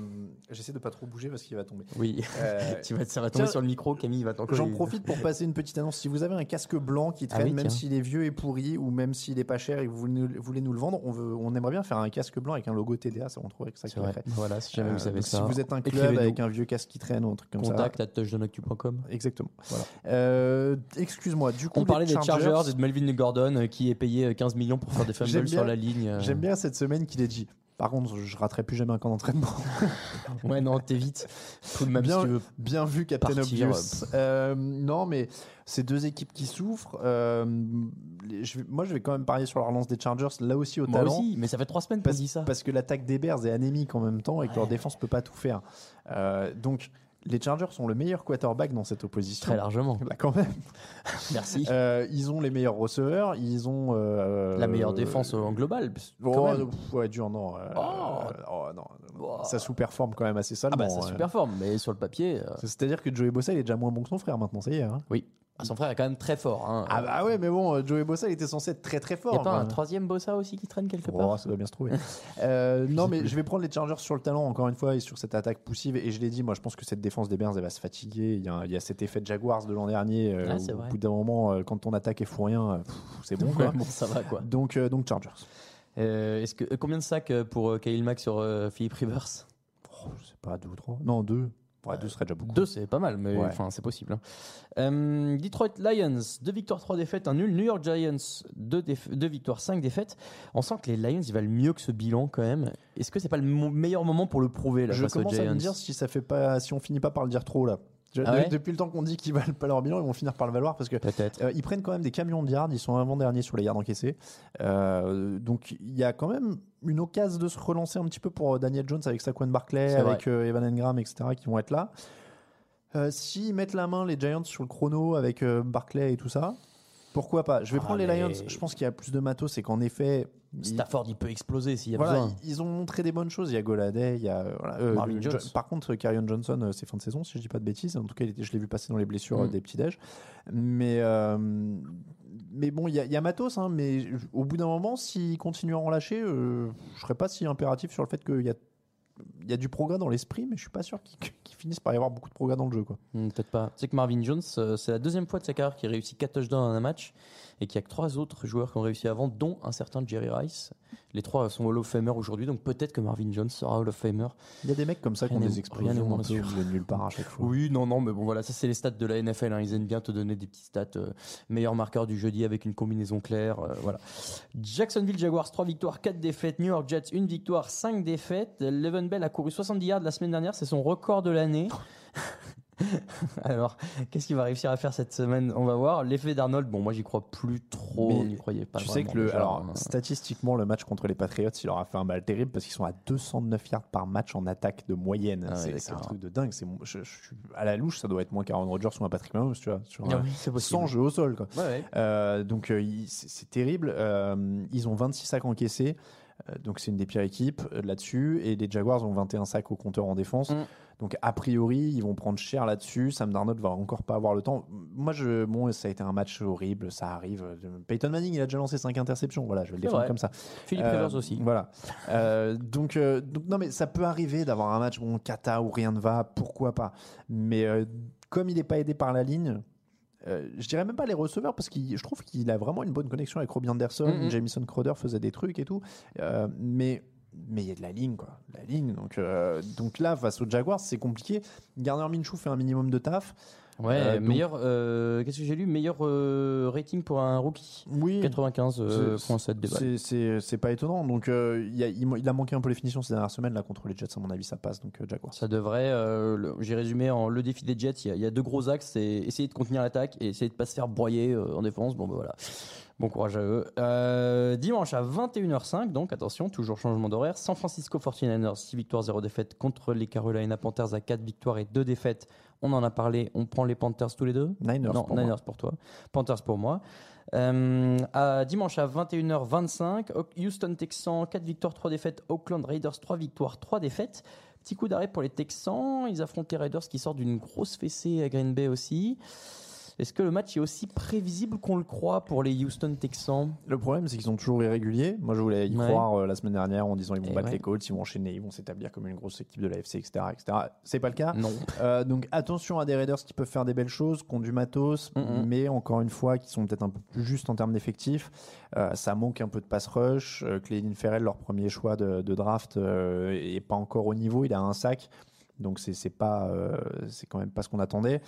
Speaker 2: J'essaie de pas trop bouger parce qu'il va tomber.
Speaker 1: Oui,
Speaker 2: Euh,
Speaker 1: tu vas, ça va tomber
Speaker 2: tiens,
Speaker 1: sur le micro, Camille va.
Speaker 2: J'en profite pour passer une petite annonce. Si vous avez un casque blanc qui traîne,
Speaker 1: Ah oui,
Speaker 2: même s'il est vieux et pourri, ou même s'il est pas cher et que vous voulez nous- voulez nous le vendre, on, veut, on aimerait bien faire un casque blanc avec un logo TDA. Ça, on trouverait que ça
Speaker 1: vrai. Voilà, si jamais
Speaker 2: Euh,
Speaker 1: vous savez
Speaker 2: donc
Speaker 1: ça.
Speaker 2: Si vous êtes un club avec un vieux casque qui traîne ou un truc comme
Speaker 1: Contact
Speaker 2: ça.
Speaker 1: à touchdownactu.com.
Speaker 2: Exactement.
Speaker 1: Voilà.
Speaker 2: Euh, Excuse-moi. Du coup,
Speaker 1: On parlait des Chargers et de Melvin Gordon euh, qui est payé euh, 15 millions pour faire des fumbles sur la ligne. euh.
Speaker 2: J'aime bien cette semaine qu'il ait dit. Par contre, je raterai plus jamais un camp d'entraînement.
Speaker 1: Ouais, non, t'évites. Tout de même,
Speaker 2: bien,
Speaker 1: si tu veux.
Speaker 2: bien vu, Captain
Speaker 1: partir,
Speaker 2: Obvious. Euh, non, mais c'est deux équipes qui souffrent. Euh, je moi, je vais quand même parier sur la relance des Chargers, là aussi au
Speaker 1: Moi
Speaker 2: talent.
Speaker 1: aussi, mais ça fait trois semaines qu'on dit ça.
Speaker 2: parce que l'attaque des Bears est anémique en même temps et que leur défense peut pas tout faire. Euh, donc, les Chargers sont le meilleur quarterback dans cette opposition.
Speaker 1: Très largement.
Speaker 2: Là, quand même.
Speaker 1: Merci.
Speaker 2: Euh, ils ont les meilleurs receveurs, ils ont euh,
Speaker 1: la meilleure défense en global.
Speaker 2: Oh,
Speaker 1: même.
Speaker 2: ouais, dur, non. euh,
Speaker 1: Oh.
Speaker 2: euh, oh, non.
Speaker 1: Oh.
Speaker 2: Ça sous-performe quand même assez
Speaker 1: Ah
Speaker 2: salement.
Speaker 1: bah ça
Speaker 2: ouais.
Speaker 1: superforme, mais sur le papier, euh,
Speaker 2: C'est-à-dire que Joey Bossa, il est déjà moins bon que son frère maintenant, ça y est. hein.
Speaker 1: oui. Ah, son frère est quand même très fort. Hein.
Speaker 2: Ah bah ouais, mais bon, euh, Joey Bossa, il était censé être très très fort.
Speaker 1: y a pas un troisième Bossa aussi qui traîne quelque
Speaker 2: Oh,
Speaker 1: part
Speaker 2: ça doit bien se trouver. Euh, non, mais je vais prendre les Chargers sur le talent, encore une fois, et sur cette attaque poussive. Et je l'ai dit, moi, je pense que cette défense des Bears, elle va se fatiguer. Il y a, il y a cet effet de Jaguars de l'an dernier. euh,
Speaker 1: Ah,
Speaker 2: où, au bout d'un moment, euh, quand ton attaque est fou rien, c'est bon, quoi.
Speaker 1: bon, ça va quoi.
Speaker 2: Donc, euh, donc Chargers.
Speaker 1: Est-ce que, combien de sacs pour Khalil Mack sur Philippe Rivers?
Speaker 2: Oh, je sais pas, deux ou trois. Non, deux. Ouais, deux serait déjà beaucoup.
Speaker 1: Deux, c'est pas mal, mais
Speaker 2: Ouais.
Speaker 1: enfin, c'est possible. hein. Euh, Detroit Lions, deux victoires, trois défaites, un nul. New York Giants, deux, victoires, cinq défaites. On sent que les Lions, ils valent mieux que ce bilan quand même. Est-ce que c'est pas le meilleur moment pour le prouver là,
Speaker 2: Je
Speaker 1: face aux
Speaker 2: commence à
Speaker 1: Giants
Speaker 2: me dire si ça fait pas, si on finit pas par le dire trop là. Je-
Speaker 1: Ah ouais
Speaker 2: depuis le temps qu'on dit qu'ils valent pas leur bilan, ils vont finir par le valoir parce que. Euh, ils prennent quand même des camions de yards, ils sont avant-derniers sur les yards encaissés. Euh, donc il y a quand même une occasion de se relancer un petit peu pour euh, Daniel Jones avec Saquon Barclay, avec euh, Evan Engram, etc. qui vont être là. S'ils mettent la main, les Giants, sur le chrono avec Barclay et tout ça, pourquoi pas? Je vais
Speaker 1: Ah,
Speaker 2: prendre les Lions, je pense qu'il y a plus de matos et qu'en effet.
Speaker 1: Stafford, il peut exploser s'il y a
Speaker 2: voilà,
Speaker 1: besoin.
Speaker 2: ils, ont montré des bonnes choses. Il y a Goladay, il y a voilà, euh,
Speaker 1: Jones.
Speaker 2: Jo- Par contre, Carrion Johnson, euh, c'est fin de saison, si je dis pas de bêtises. En tout cas, je l'ai vu passer dans les blessures
Speaker 1: Mm.
Speaker 2: euh, des petits déj. Mais euh, mais bon, il y, a- il y a matos, hein, mais au bout d'un moment, s'ils continuent à en lâcher, je serais pas si impératif sur le fait qu'il y a il y a du progrès dans l'esprit, mais je suis pas sûr qu'il qu'il finisse par y avoir beaucoup de progrès dans le jeu. Quoi.
Speaker 1: Hmm, Peut-être pas. Tu sais que Marvin Jones, euh, c'est la deuxième fois de sa carrière qu'il réussit 4 touchdowns en un match et qu'il y a que trois autres joueurs qui ont réussi avant, dont un certain Jerry Rice. Les trois sont Hall of Famer aujourd'hui, donc peut-être que Marvin Jones sera Hall of Famer.
Speaker 2: Il y a des mecs comme ça qui ont des explosions un
Speaker 1: sûr.
Speaker 2: nulle part à chaque fois.
Speaker 1: Oui, non, non, mais bon, voilà, ça c'est les stats de la NFL. hein. Ils aiment bien te donner des petits stats. euh, meilleur marqueur du jeudi avec une combinaison claire. euh, voilà. Jacksonville Jaguars, 3 victoires, 4 défaites. New York Jets, 1 victoire, 5 défaites. Levan Bell a couru 70 yards la semaine dernière, c'est son record de l'année. Alors, qu'est-ce qu'il va réussir à faire cette semaine? On va voir. L'effet d'Arnold, bon, moi j'y crois plus trop.
Speaker 2: Mais
Speaker 1: on n'y croyait pas.
Speaker 2: tu sais que le,
Speaker 1: déjà,
Speaker 2: alors, statistiquement, le match contre les Patriots, il leur a fait un mal terrible parce qu'ils sont à 209 yards par match en attaque de moyenne.
Speaker 1: Ah
Speaker 2: c'est un truc de dingue. C'est, je, je suis à la louche, ça doit être moins qu'Aaron Rodgers ou un Patrick Mahomes, tu vois, sur,
Speaker 1: Ah
Speaker 2: euh,
Speaker 1: oui,
Speaker 2: sans jeu au sol. Quoi.
Speaker 1: Ouais, ouais.
Speaker 2: Euh, donc euh, c'est terrible. Ils ont 26 sacs encaissés. Euh, donc c'est une des pires équipes euh, là-dessus. Et les Jaguars ont 21 sacs au compteur en défense.
Speaker 1: Mm.
Speaker 2: Donc a priori, ils vont prendre cher là-dessus. Sam Darnold va encore pas avoir le temps. Moi, je, bon, ça a été un match horrible. Ça arrive. Peyton Manning, il a déjà lancé 5 interceptions. Voilà, je vais le défendre
Speaker 1: vrai.
Speaker 2: comme ça.
Speaker 1: Philippe
Speaker 2: Euh,
Speaker 1: Rivers aussi.
Speaker 2: Voilà. Euh, donc, euh, donc, non, mais ça peut arriver d'avoir un match bon, cata où rien ne va, pourquoi pas. Mais euh, comme il n'est pas aidé par la ligne, euh, je dirais même pas les receveurs parce que je trouve qu'il a vraiment une bonne connexion avec Robbie Anderson. Jamison Crowder faisait des trucs et tout. Euh, mais mais il y a de la ligne, quoi. La ligne. Donc, euh, donc là, face aux Jaguars, c'est compliqué. Gardner Minshew fait un minimum de taf.
Speaker 1: Ouais,
Speaker 2: Euh,
Speaker 1: meilleur. euh, Qu'est-ce que j'ai lu? Meilleur euh, rating pour un rookie.
Speaker 2: Oui.
Speaker 1: 95,7 des balles.
Speaker 2: C'est- pas étonnant. Donc, il, a, il manqué un peu les finitions ces dernières semaines. Là, contre les Jets, à mon avis, ça passe. Donc, Jaguars.
Speaker 1: Ça devrait. J'ai résumé en le défi des Jets. Il y a, il y a deux gros axes c'est essayer de contenir l'attaque et essayer de pas se faire broyer en défense. Bon, ben voilà. Bon courage à eux. Euh, dimanche à 21h05, donc attention, toujours changement d'horaire. San Francisco 49ers, 6 victoires, 0 défaites contre les Carolina Panthers à 4 victoires et 2 défaites. On en a parlé. On prend les Panthers tous les deux?
Speaker 2: Niners
Speaker 1: Non,
Speaker 2: pour moi.
Speaker 1: Niners pour toi. Panthers pour moi. Euh, à dimanche à 21h25, Ho- Houston Texans, 4 victoires, 3 défaites. Oakland Raiders, 3 victoires, 3 défaites. Petit coup d'arrêt pour les Texans. Ils affrontent les Raiders qui sortent d'une grosse fessée à Green Bay aussi. Est-ce que le match est aussi prévisible qu'on le croit pour les Houston Texans?
Speaker 2: Le problème, c'est qu'ils sont toujours irréguliers. Moi, je voulais y
Speaker 1: Ouais.
Speaker 2: croire euh, la semaine dernière en disant ils vont
Speaker 1: Et
Speaker 2: battre
Speaker 1: ouais.
Speaker 2: les Colts, ils vont enchaîner, ils vont s'établir comme une grosse équipe de l'AFC, etc., etc. C'est pas le cas.
Speaker 1: Non.
Speaker 2: Euh, donc attention à des Raiders qui peuvent faire des belles choses, qui ont du matos,
Speaker 1: Mhm.
Speaker 2: mais encore une fois qui sont peut-être un peu plus justes en termes d'effectifs. Euh, ça manque un peu de pass rush. Clelin Ferrell, leur premier choix de, de draft, est pas encore au niveau. Il a un sac. Donc c'est c'est pas euh, c'est quand même pas ce qu'on attendait,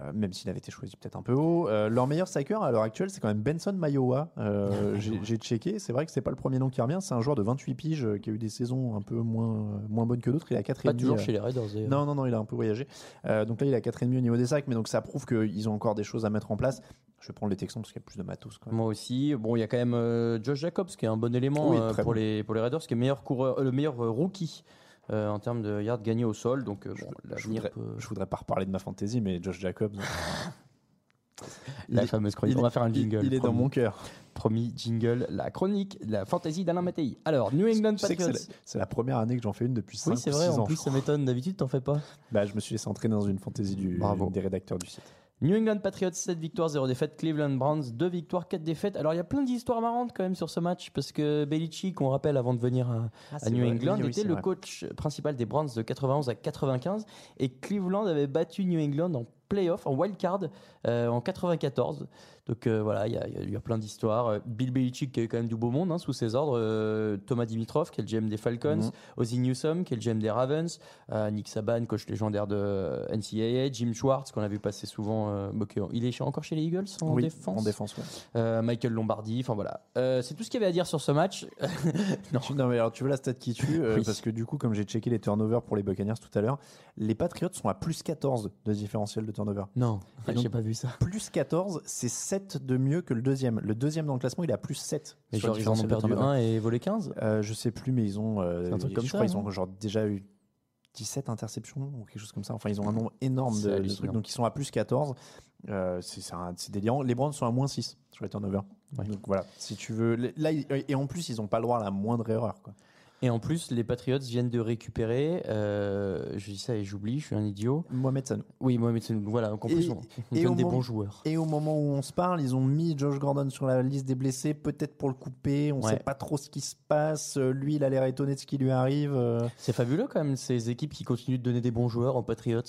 Speaker 2: euh, même s'il avait été choisi peut-être un peu haut. Euh, leur meilleur sacker à l'heure actuelle, c'est quand même Benson Mayowa. J'ai checké, c'est vrai que c'est pas le premier nom qui revient. C'est un joueur de 28 piges qui a eu des saisons un peu moins moins bonnes que d'autres. Il a 4
Speaker 1: Pas toujours chez les Raiders.
Speaker 2: non, non, non, il a un peu voyagé. Donc là, il a 4,5 au niveau des sacs, mais donc ça prouve qu'ils ont encore des choses à mettre en place. Je vais prendre les Texans parce qu'il y a plus de matos. Quand même.
Speaker 1: Moi aussi. Bon, il y a quand même Josh Jacobs qui est un bon élément
Speaker 2: Oui,
Speaker 1: pour,
Speaker 2: bon.
Speaker 1: les, pour les Raiders, qui est meilleur coureur, le meilleur rookie euh, en termes de yards gagnés au sol. Donc, euh, bon,
Speaker 2: je,
Speaker 1: l'avenir
Speaker 2: voudrais,
Speaker 1: peut-
Speaker 2: je voudrais pas reparler de ma fantasy, mais Josh Jacobs,
Speaker 1: La
Speaker 2: il-
Speaker 1: fameuse chronique.
Speaker 2: il
Speaker 1: On va
Speaker 2: est-
Speaker 1: faire un jingle.
Speaker 2: Il, est dans mon cœur.
Speaker 1: Promis jingle, la chronique, la fantasy d'Alain Mattei. Alors, New England Patriots.
Speaker 2: c'est la, la première année que j'en fais une depuis 5
Speaker 1: Oui, c'est
Speaker 2: ou
Speaker 1: vrai,
Speaker 2: 6
Speaker 1: en
Speaker 2: ans.
Speaker 1: plus ça m'étonne, d'habitude t'en fais pas.
Speaker 2: Bah, je me suis laissé entraîner dans une fantasy du,
Speaker 1: Bravo.
Speaker 2: des rédacteurs du site.
Speaker 1: New England Patriots, 7 victoires, 0 défaites. Cleveland Browns, 2 victoires, 4 défaites. Alors il y a plein d'histoires marrantes quand même sur ce match parce que Belichick, on rappelle avant de venir à, à
Speaker 2: c'est
Speaker 1: New
Speaker 2: vrai.
Speaker 1: England,
Speaker 2: Oui,
Speaker 1: était le
Speaker 2: vrai.
Speaker 1: coach principal des Browns de 91 à 95 et Cleveland avait battu New England en playoff, en wildcard euh, en 94. Donc euh, voilà, il y, a- y plein d'histoires. Euh, Bill Belichick qui a eu quand même du beau monde hein, sous ses ordres. Euh, Thomas Dimitrov qui est le GM des Falcons.
Speaker 2: Mhm.
Speaker 1: Ozzie Newsome qui est le GM des Ravens. Euh, Nick Saban, coach légendaire de NCAA. Jim Schwartz qu'on a vu passer souvent. il est encore chez les Eagles en
Speaker 2: Oui,
Speaker 1: défense.
Speaker 2: En défense, ouais.
Speaker 1: Michael Lombardi. Enfin voilà. C'est tout ce qu'il y avait à dire sur ce match. non.
Speaker 2: Non, mais alors tu veux la stat qui tue
Speaker 1: Oui.
Speaker 2: Parce que du coup, comme j'ai checké les turnovers pour les Buccaneers tout à l'heure, les Patriots sont à plus 14 de différentiel de turnover.
Speaker 1: Non,
Speaker 2: donc-
Speaker 1: j'ai pas vu ça.
Speaker 2: Plus 14, c'est 7 de mieux que le deuxième. Le deuxième dans le classement, il à plus 7.
Speaker 1: Mais genre ils en ont perdu
Speaker 2: turnover.
Speaker 1: un et volé 15
Speaker 2: Euh, je sais plus, mais ils ont. euh,
Speaker 1: C'est un truc comme
Speaker 2: je
Speaker 1: ça,
Speaker 2: crois
Speaker 1: non
Speaker 2: ont genre déjà eu 17 interceptions ou quelque chose comme ça. Enfin, ils ont un nombre énorme de, trucs. Donc, ils sont à plus 14. Euh, c'est délirant. Les Browns sont à moins 6 sur les turnovers.
Speaker 1: Ouais.
Speaker 2: Donc voilà, si tu veux. Là, ils- et en plus, ils n'ont pas le droit à la moindre erreur. Quoi.
Speaker 1: Et en plus, les Patriots viennent de récupérer. euh, je dis ça et j'oublie, je suis un idiot.
Speaker 2: Mohamed Sanou.
Speaker 1: Oui, Mohamed Senou. Voilà, donc en
Speaker 2: Et-
Speaker 1: plus, on, on
Speaker 2: et
Speaker 1: donne des
Speaker 2: moment-
Speaker 1: bons joueurs.
Speaker 2: Et au moment où on se parle, ils ont mis Josh Gordon sur la liste des blessés, peut-être pour le couper. On ne
Speaker 1: Ouais.
Speaker 2: sait pas trop ce qui se passe. Euh, Lui, il a l'air étonné de ce qui lui arrive. Euh,
Speaker 1: C'est fabuleux quand même, ces équipes qui continuent de donner des bons joueurs aux Patriots.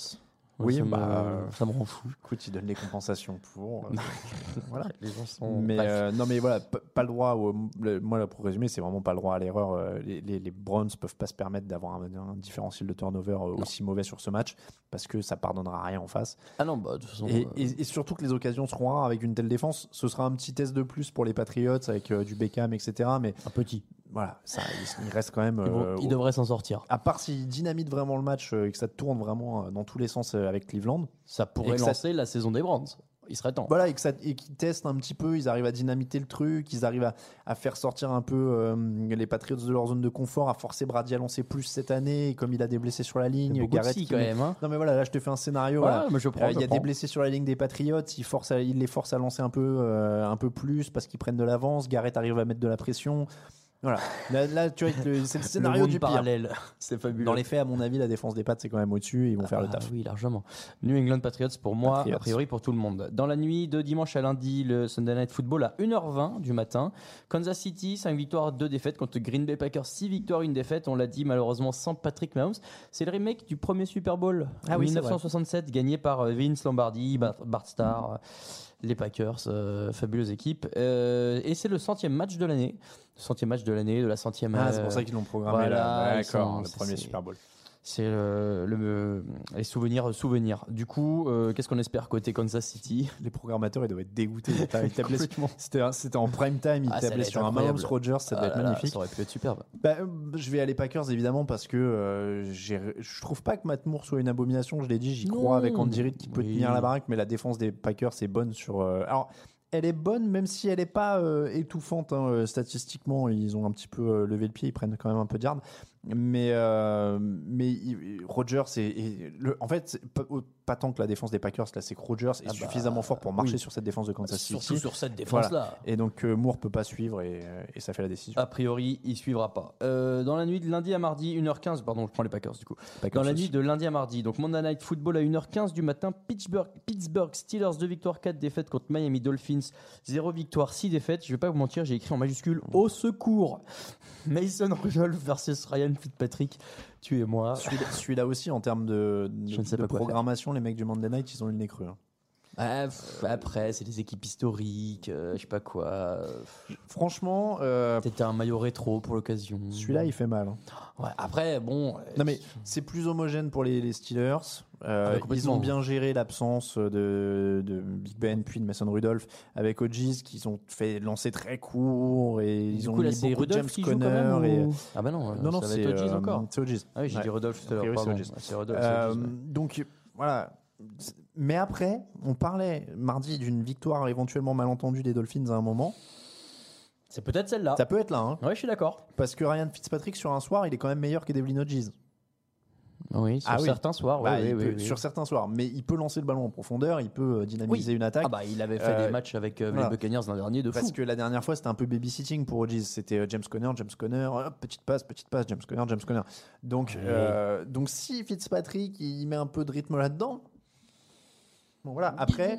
Speaker 1: Moi,
Speaker 2: Oui,
Speaker 1: ça, me,
Speaker 2: bah,
Speaker 1: ça me rend fou.
Speaker 2: Écoute, il donne les compensations pour. euh, voilà.
Speaker 1: Les gens sont.
Speaker 2: Mais euh, non, mais voilà, pas le droit. au- le- moi, là, pour résumer, c'est vraiment pas le droit à l'erreur. Euh, Les, les, les Browns peuvent pas se permettre d'avoir un, un différentiel de turnover aussi mauvais sur ce match parce que ça pardonnera rien en face.
Speaker 1: Ah non, bah de toute façon.
Speaker 2: Et, et- et surtout que les occasions seront rares avec une telle défense. Ce sera un petit test de plus pour les Patriots avec du Beckham, etc. Mais
Speaker 1: un petit.
Speaker 2: Voilà, ça, il, il reste quand même.
Speaker 1: Bon,
Speaker 2: euh,
Speaker 1: ils devraient s'en sortir.
Speaker 2: À part s'ils dynamitent vraiment le match euh, et que ça tourne vraiment euh, dans tous les sens avec Cleveland.
Speaker 1: Ça pourrait
Speaker 2: ça-
Speaker 1: lancer la saison des Browns. Il serait temps.
Speaker 2: Voilà, et qu'ils testent un petit peu, ils arrivent à dynamiter le truc, ils arrivent à, à faire sortir un peu euh, les Patriots de leur zone de confort, à forcer Brady à lancer plus cette année, et comme il a des blessés sur la ligne, Garrett
Speaker 1: si,
Speaker 2: qui
Speaker 1: quand même. hein.
Speaker 2: Non mais voilà, là je te fais un scénario.
Speaker 1: Ouais,
Speaker 2: voilà.
Speaker 1: mais je prends,
Speaker 2: Euh,
Speaker 1: je
Speaker 2: Il y a
Speaker 1: prends.
Speaker 2: des blessés sur la ligne des Patriots, il, force à- il les force à lancer un peu, un peu plus parce qu'ils prennent de l'avance. Garrett arrive à mettre de la pression. Voilà. Là, là, tu vois, c'est le scénario du pire.
Speaker 1: parallèle. C'est fabuleux.
Speaker 2: Dans les faits, à mon avis, la défense des Pats c'est quand même au-dessus et ils vont faire le
Speaker 1: Ah
Speaker 2: taf.
Speaker 1: Oui, largement. New England Patriots pour moi,
Speaker 2: Patriots.
Speaker 1: a priori pour tout le monde. Dans la nuit de dimanche à lundi, le Sunday Night Football à 1h20 du matin. Kansas City, 5 victoires, 2 défaites contre Green Bay Packers, 6 victoires, 1 défaite. On l'a dit malheureusement sans Patrick Mahomes. C'est le remake du premier Super Bowl
Speaker 2: Ah oui, c'est
Speaker 1: 1967 gagné par euh, Vince Lombardi, Bart, Bart Starr. Les Packers, euh, fabuleuse équipe. Euh, et c'est le centième match de l'année. Le centième match de l'année, de la centième.
Speaker 2: Ah, c'est
Speaker 1: euh,
Speaker 2: pour ça qu'ils l'ont programmé
Speaker 1: voilà,
Speaker 2: là.
Speaker 1: ils
Speaker 2: D'accord, le premier Super Bowl.
Speaker 1: C'est le, le- les souvenirs, souvenirs. Du coup, euh, qu'est-ce qu'on espère côté Kansas City?
Speaker 2: Les programmateurs, ils doivent être dégoûtés. C'était en prime time, ils
Speaker 1: Ah, allait
Speaker 2: sur un Mahomes. Rogers, ça
Speaker 1: Ah
Speaker 2: devait être
Speaker 1: là là,
Speaker 2: magnifique.
Speaker 1: Ça aurait pu être superbe.
Speaker 2: Bah, euh, je vais aller Packers évidemment parce que euh, je trouve pas que Matt Moore soit une abomination. Je l'ai dit, j'y crois avec Andy Reid qui peut
Speaker 1: Oui.
Speaker 2: tenir la baraque, mais la défense des Packers est bonne sur. euh, alors, elle est bonne même si elle est pas euh, étouffante hein, euh, statistiquement. Ils ont un petit peu euh, levé le pied, ils prennent quand même un peu de yards. Mais euh, mais Rodgers est, est- le, en fait pas, pas tant que la défense des Packers là, c'est que Rodgers est
Speaker 1: Ah bah,
Speaker 2: suffisamment fort pour marcher
Speaker 1: oui.
Speaker 2: sur cette défense de Kansas City.
Speaker 1: Surtout sur cette défense-là.
Speaker 2: Et donc euh, Moore peut pas suivre et, euh, et ça fait la décision.
Speaker 1: A priori, il suivra pas. Euh, dans la nuit de lundi à mardi, 1h15, pardon, je prends les Packers du coup.
Speaker 2: Packers
Speaker 1: Dans la
Speaker 2: aussi.
Speaker 1: nuit de lundi à mardi, donc Monday Night Football à 1h15 du matin, Pittsburgh, Pittsburgh Steelers 2 victoires, 4 défaites contre Miami Dolphins, 0 victoire, 6 défaites. Je vais pas vous mentir, j'ai écrit en majuscule au secours. Mason Rudolph versus Ryan Fitzpatrick, tu et moi.
Speaker 2: Celui-là aussi, en termes de, de,
Speaker 1: Je ne sais
Speaker 2: de
Speaker 1: pas quoi
Speaker 2: programmation, les mecs du Monday Night, ils ont eu le nez cru. hein.
Speaker 1: Ah, pff, après, c'est des équipes historiques, euh, je sais pas quoi.
Speaker 2: Franchement, euh,
Speaker 1: Peut-être un maillot rétro pour l'occasion.
Speaker 2: celui-là, il fait mal. hein.
Speaker 1: Ouais, après, bon. euh,
Speaker 2: Non, mais c'est plus homogène pour les, les Steelers. Euh,
Speaker 1: Ah bah,
Speaker 2: ils
Speaker 1: complètement.
Speaker 2: ont bien géré l'absence de, de Big Ben puis de Mason Rudolph avec Hodges qui ont fait lancer très court et ils
Speaker 1: du
Speaker 2: ont
Speaker 1: coup, là,
Speaker 2: mis
Speaker 1: c'est
Speaker 2: beaucoup de
Speaker 1: Rudolph
Speaker 2: James
Speaker 1: qui joue quand
Speaker 2: Conner.
Speaker 1: même,
Speaker 2: et-
Speaker 1: ou- Ah bah non,
Speaker 2: Non, non,
Speaker 1: ça va
Speaker 2: c'est
Speaker 1: être Hodges
Speaker 2: euh,
Speaker 1: encore.
Speaker 2: c'est Hodges.
Speaker 1: Ah oui, j'ai
Speaker 2: Ouais.
Speaker 1: dit Rodolphe tout à
Speaker 2: A
Speaker 1: l'heure,
Speaker 2: priori, c'est
Speaker 1: pardon.
Speaker 2: Hodges.
Speaker 1: C'est Rodolphe, c'est
Speaker 2: Euh,
Speaker 1: Hodges, ouais.
Speaker 2: donc voilà. Mais après, on parlait mardi d'une victoire éventuellement malentendue des Dolphins à un moment.
Speaker 1: C'est peut-être celle-là.
Speaker 2: Ça peut être là, hein,
Speaker 1: Ouais, je suis d'accord.
Speaker 2: parce que Ryan Fitzpatrick sur un soir, il est quand même meilleur que Devlin Hodges.
Speaker 1: Oui, sur
Speaker 2: Ah oui.
Speaker 1: certains soirs,
Speaker 2: Bah,
Speaker 1: ouais,
Speaker 2: il
Speaker 1: oui,
Speaker 2: peut-
Speaker 1: oui, oui.
Speaker 2: Sur certains soirs, mais il peut lancer le ballon en profondeur, il peut euh, dynamiser une attaque.
Speaker 1: Ah bah, il avait fait
Speaker 2: Euh,
Speaker 1: des matchs avec euh,
Speaker 2: voilà.
Speaker 1: les Buccaneers l'an dernier de fou.
Speaker 2: Parce que la dernière fois, c'était un peu babysitting pour Hodges. C'était euh, James Conner, James Conner, hop, petite passe, petite passe, James Conner, James Conner. Donc, euh, donc si Fitzpatrick, il met un peu de rythme là-dedans. Bon, voilà. Après,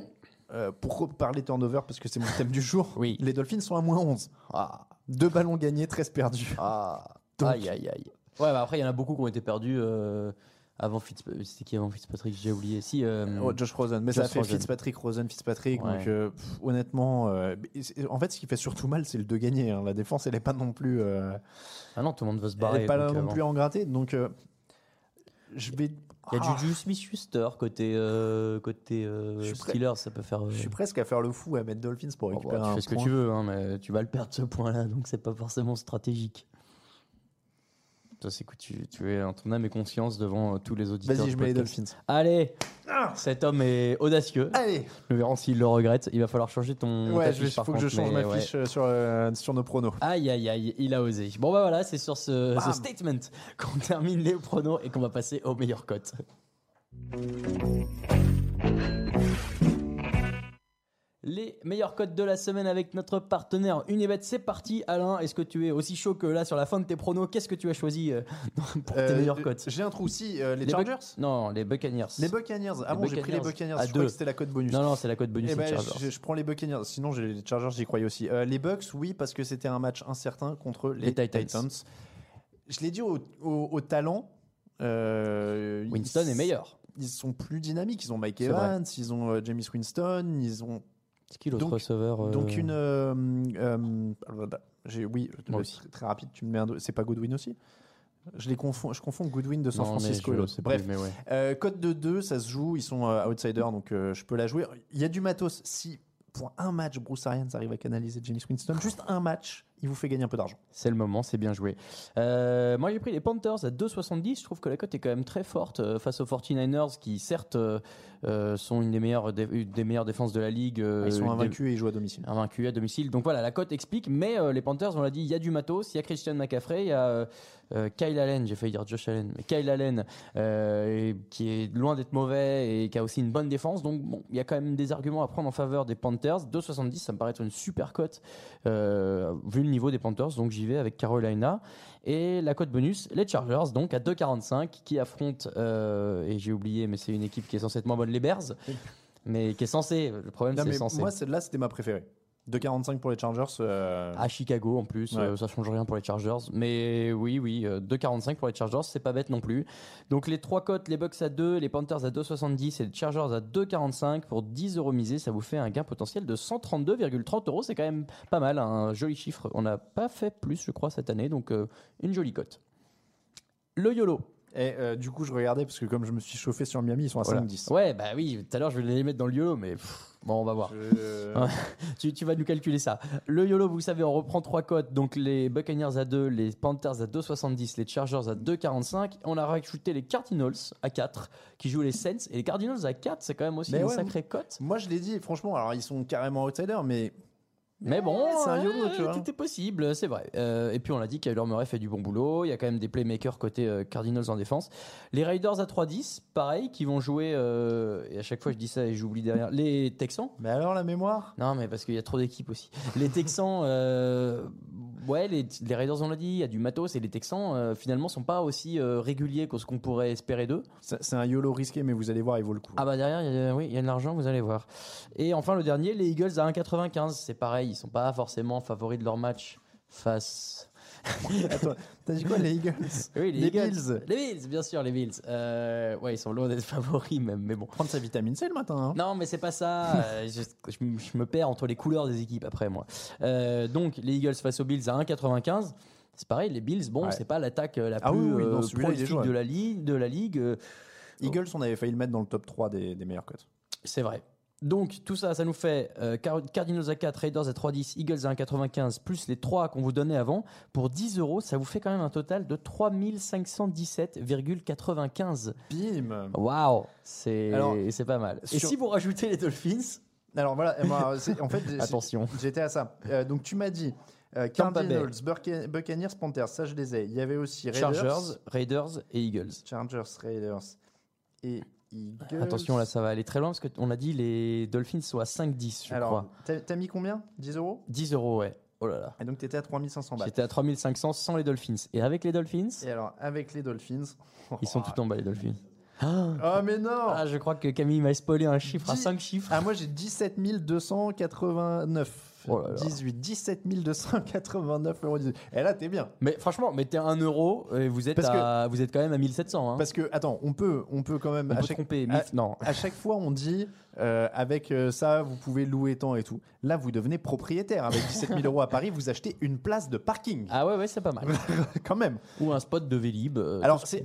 Speaker 2: euh, pour parler turnover, parce que c'est mon thème du jour,
Speaker 1: Oui.
Speaker 2: les Dolphins sont à moins 11.
Speaker 1: Ah,
Speaker 2: Deux ballons gagnés, 13 perdus.
Speaker 1: ah.
Speaker 2: Donc-
Speaker 1: Aïe, aïe, aïe. Ouais, bah après, il y en a beaucoup qui ont été perdus euh, avant Fitzpatrick. C'était qui avant Fitzpatrick? J'ai oublié. Si, euh,
Speaker 2: Oh, Josh Rosen, mais ça
Speaker 1: Josh
Speaker 2: fait
Speaker 1: Rosen.
Speaker 2: Fitzpatrick, Rosen, Fitzpatrick.
Speaker 1: Ouais.
Speaker 2: Donc, euh, pff, honnêtement, euh, en fait, ce qui fait surtout mal, c'est le de gagner. hein. La défense, elle n'est pas non plus. euh,
Speaker 1: Ah non, tout le monde va se
Speaker 2: elle
Speaker 1: barrer.
Speaker 2: n'est pas non
Speaker 1: euh,
Speaker 2: plus en gratté. Donc, euh, je vais.
Speaker 1: Il y a
Speaker 2: Ah,
Speaker 1: Juju Smith-Schuster côté, euh, côté euh. Steelers, ça peut faire. euh,
Speaker 2: Je suis presque à faire le fou à mettre Dolphins pour
Speaker 1: oh, bah,
Speaker 2: récupérer
Speaker 1: tu
Speaker 2: un
Speaker 1: fais ce que tu veux, hein, mais tu vas le perdre ce point-là, donc c'est pas forcément stratégique. Toi, c'est que tu, tu es en ton âme et conscience devant euh, tous les auditeurs.
Speaker 2: Vas-y, je mets les. Dolphins.
Speaker 1: Allez, cet homme est audacieux.
Speaker 2: Allez
Speaker 1: Nous verrons s'il le regrette. Il va falloir changer ton.
Speaker 2: Ouais, il faut que je change
Speaker 1: mais
Speaker 2: ma fiche euh, sur, euh, sur nos pronos.
Speaker 1: Aïe, aïe, aïe, il a osé. Bon, bah voilà, c'est sur ce, statement qu'on termine les pronos et qu'on va passer aux meilleures cotes. Les meilleures cotes de la semaine avec notre partenaire Unibet. C'est parti, Alain. Est-ce que tu es aussi chaud que là sur la fin de tes pronos? Qu'est-ce que tu as choisi euh, pour tes
Speaker 2: Euh,
Speaker 1: meilleures cotes
Speaker 2: J'ai un trou aussi. euh, les,
Speaker 1: Les
Speaker 2: Chargers?
Speaker 1: Non, les Buccaneers.
Speaker 2: Les Buccaneers. Ah
Speaker 1: Les
Speaker 2: bon, j'ai pris les
Speaker 1: Buccaneers. À
Speaker 2: je crois
Speaker 1: deux.
Speaker 2: que c'était la cote bonus.
Speaker 1: Non, non, c'est la cote bonus
Speaker 2: Eh ben,
Speaker 1: Chargers.
Speaker 2: je, je prends les Buccaneers. Sinon, j'ai les Chargers, j'y croyais aussi. Euh, les Bucks, oui, parce que c'était un match incertain contre les,
Speaker 1: Les Titans.
Speaker 2: Je l'ai dit au, au- au talent. euh,
Speaker 1: Winston est meilleur.
Speaker 2: Ils sont plus dynamiques. Ils ont Mike. Evans, ils ont euh, James Winston, ils ont
Speaker 1: C'est qui l'autre
Speaker 2: Donc-
Speaker 1: receveur euh,
Speaker 2: donc une. euh, euh, j'ai oui,
Speaker 1: Moi
Speaker 2: le-
Speaker 1: aussi.
Speaker 2: très, très rapide. Tu me mets un. do- C'est pas Goodwin aussi? Je les confonds. Je confonds Goodwin de San
Speaker 1: non, mais
Speaker 2: Francisco. et
Speaker 1: je
Speaker 2: l'autre.
Speaker 1: sais
Speaker 2: Bref,
Speaker 1: plus, mais ouais.
Speaker 2: euh, code de 2, ça se joue. Ils sont euh, outsiders, donc euh, je peux la jouer. Il y a du matos. Si pour un match, Bruce Arians arrive à canaliser James Winston, juste un match, il vous fait gagner un peu d'argent.
Speaker 1: C'est le moment, c'est bien joué. Euh, moi, j'ai pris les Panthers à 2,70. Je trouve que la cote est quand même très forte euh, face aux 49ers qui, certes, euh, sont une des meilleures, une des meilleures défenses de la ligue.
Speaker 2: Ils sont
Speaker 1: des-
Speaker 2: invaincus et ils jouent à domicile.
Speaker 1: invaincus à domicile. Donc voilà, la cote explique. Mais euh, les Panthers, on l'a dit, il y a du matos. Il y a Christian McCaffrey, il y a Kyle Allen, j'ai failli dire Josh Allen, mais Kyle Allen, et- qui est loin d'être mauvais et qui a aussi une bonne défense. Donc bon, il y a quand même des arguments à prendre en faveur des Panthers. 2,70, ça me paraît être une super cote vu le niveau des Panthers. Donc j'y vais avec Carolina. Et la cote bonus, les Chargers, donc à 2,45, qui affrontent, euh, et j'ai oublié, mais c'est une équipe qui est censée être moins bonne, les Bears. Mais qui est censée, le problème c'est censé.
Speaker 2: moi, celle-là, c'était ma préférée. 2,45 pour les Chargers. euh,
Speaker 1: À Chicago en plus,
Speaker 2: Ouais.
Speaker 1: euh, ça change rien pour les Chargers. Mais oui, oui, euh, 2,45 pour les Chargers, c'est pas bête non plus. Donc les trois cotes, les Bucks à 2, les Panthers à 2,70 et les Chargers à 2,45 pour 10 euros misés, ça vous fait un gain potentiel de 132,30 euros. C'est quand même pas mal, un joli chiffre. On n'a pas fait plus, je crois, cette année, donc euh, une jolie cote. Le YOLO.
Speaker 2: Et euh, du coup, je regardais parce que comme je me suis chauffé sur Miami, ils sont à
Speaker 1: Voilà.
Speaker 2: 5-10.
Speaker 1: Ouais, bah oui, tout à l'heure je vais les mettre dans le YOLO, mais pff, bon, on va voir.
Speaker 2: Je-
Speaker 1: Ouais. tu, tu vas nous calculer ça. Le YOLO, vous savez, on reprend trois cotes. Donc les Buccaneers à 2, les Panthers à 2,70, les Chargers à 2,45. On a rajouté les Cardinals à 4, qui jouent les Saints. Et les Cardinals à 4, c'est quand même aussi
Speaker 2: Mais
Speaker 1: une
Speaker 2: ouais,
Speaker 1: sacrée cote.
Speaker 2: Moi, je l'ai dit, franchement, alors ils sont carrément outsiders, mais
Speaker 1: Mais bon,
Speaker 2: c'est un
Speaker 1: ouais,
Speaker 2: YOLO, tu vois.
Speaker 1: tout est possible, c'est vrai. Euh, et puis on l'a dit, Kyler Murray fait du bon boulot. Il y a quand même des playmakers côté euh, Cardinals en défense. Les Raiders à 3,10, pareil, qui vont jouer. euh, et à chaque fois je dis ça et j'oublie derrière. Les Texans.
Speaker 2: Mais alors la mémoire?
Speaker 1: Non, mais parce qu'il y a trop d'équipes aussi. Les Texans, euh, ouais, les, les Raiders, on l'a dit, il y a du matos et les Texans, euh, finalement, sont pas aussi euh, réguliers que ce qu'on pourrait espérer d'eux.
Speaker 2: C'est un YOLO risqué, mais vous allez voir, il vaut le coup.
Speaker 1: Ah bah derrière, il y a, oui, il y a de l'argent, vous allez voir. Et enfin, le dernier, les Eagles à 1,95. C'est pareil, ils sont pas forcément favoris de leur match face.
Speaker 2: Attends, t'as dit quoi, les Eagles?
Speaker 1: Oui, les,
Speaker 2: Les
Speaker 1: Eagles.
Speaker 2: Bills.
Speaker 1: Les Bills, bien sûr, les Bills. Euh, ouais, ils sont loin d'être favoris même, mais bon.
Speaker 2: Prendre sa vitamine C le matin. hein.
Speaker 1: Non, mais c'est pas ça. Euh, je, je me- je me perds entre les couleurs des équipes après moi. Euh, donc les Eagles face aux Bills à 1,95. C'est pareil, les Bills, bon,
Speaker 2: Ouais.
Speaker 1: c'est pas l'attaque la
Speaker 2: Ah
Speaker 1: plus
Speaker 2: oui, non,
Speaker 1: prolifique de la ligue. De la ligue
Speaker 2: Eagles, on avait failli le mettre dans le top 3 des, des meilleures cotes.
Speaker 1: c'est vrai. Donc tout ça, ça nous fait euh, Car- Cardinals à 4, Raiders à 3,10, Eagles à 1,95, plus les 3 qu'on vous donnait avant. Pour 10 euros, ça vous fait quand même un total de 3517,95.
Speaker 2: Bim
Speaker 1: Waouh, c'est pas mal. Et si vous rajoutez les Dolphins,
Speaker 2: Alors voilà, moi, en fait,
Speaker 1: attention.
Speaker 2: j'étais à ça. Euh, donc tu m'as dit euh. Cardinals, Bucca- Buccaneers, Panthers, ça je les ai. Il y avait aussi Raiders,
Speaker 1: Chargers, Raiders et Eagles.
Speaker 2: Chargers, Raiders et Eagles.
Speaker 1: Attention, là, ça va aller très loin parce qu'on a dit les Dolphins sont à 5-10, je
Speaker 2: Alors,
Speaker 1: crois.
Speaker 2: t'as mis combien? 10 euros?
Speaker 1: 10 euros, ouais. Oh là là.
Speaker 2: Et donc t'étais à 3500 balles.
Speaker 1: J'étais à 3500 sans les Dolphins. Et avec les Dolphins,
Speaker 2: Et alors, avec les Dolphins.
Speaker 1: ils sont tout en bas, les Dolphins.
Speaker 2: Ah, mais non
Speaker 1: Ah, je crois que Camille m'a spoilé un chiffre à
Speaker 2: Dix-
Speaker 1: 5 chiffres.
Speaker 2: Ah, moi j'ai 17 289.
Speaker 1: Oh là là.
Speaker 2: 18, 17 289 euros. Et là, t'es bien.
Speaker 1: Mais franchement, mettez un euro et vous êtes,
Speaker 2: Parce
Speaker 1: à, vous êtes quand même à 1700. Hein.
Speaker 2: Parce que, attends, on peut, on peut quand même.
Speaker 1: On
Speaker 2: à
Speaker 1: peut
Speaker 2: chaque,
Speaker 1: tromper.
Speaker 2: à-
Speaker 1: non.
Speaker 2: à chaque fois, on dit euh, avec euh, ça, vous pouvez louer tant et tout. Là, vous devenez propriétaire. Avec 17 000 euros à Paris, vous achetez une place de parking.
Speaker 1: Ah ouais, ouais, c'est pas mal.
Speaker 2: quand même.
Speaker 1: Ou un spot de Vélib. euh,
Speaker 2: Alors, c'est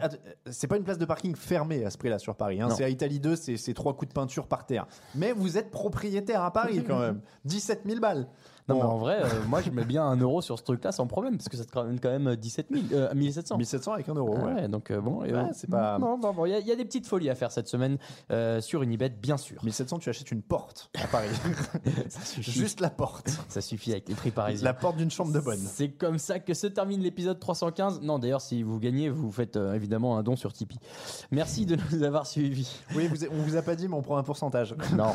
Speaker 2: c'est pas une place de parking fermée à ce prix-là sur Paris. hein.
Speaker 1: Non.
Speaker 2: C'est à Italie 2, c'est c'est trois coups de peinture par terre. Mais vous êtes propriétaire à Paris quand même. 17 000 balles.
Speaker 1: Non,
Speaker 2: Bon,
Speaker 1: mais en vrai, euh, moi, je mets bien un euro sur ce truc-là sans problème parce que ça te ramène quand même 17 000, euh, 1700.
Speaker 2: 1700 avec un euro.
Speaker 1: Ah
Speaker 2: ouais.
Speaker 1: ouais, donc euh, bon, et
Speaker 2: Ouais,
Speaker 1: bon.
Speaker 2: c'est pas-
Speaker 1: Bon, bon, bon, il y, a- il y a des petites folies à faire cette semaine euh, sur Unibet, bien sûr.
Speaker 2: 1700, tu achètes une porte à Paris.
Speaker 1: Ça suffit.
Speaker 2: Juste la porte.
Speaker 1: Ça suffit avec les prix parisiens.
Speaker 2: La porte d'une chambre de bonne.
Speaker 1: C'est comme ça que se termine l'épisode 315. Non, d'ailleurs, si vous gagnez, vous faites euh, évidemment un don sur Tipeee. Merci de nous avoir suivis.
Speaker 2: Oui, vous, on vous a pas dit, mais on prend un pourcentage.
Speaker 1: Non.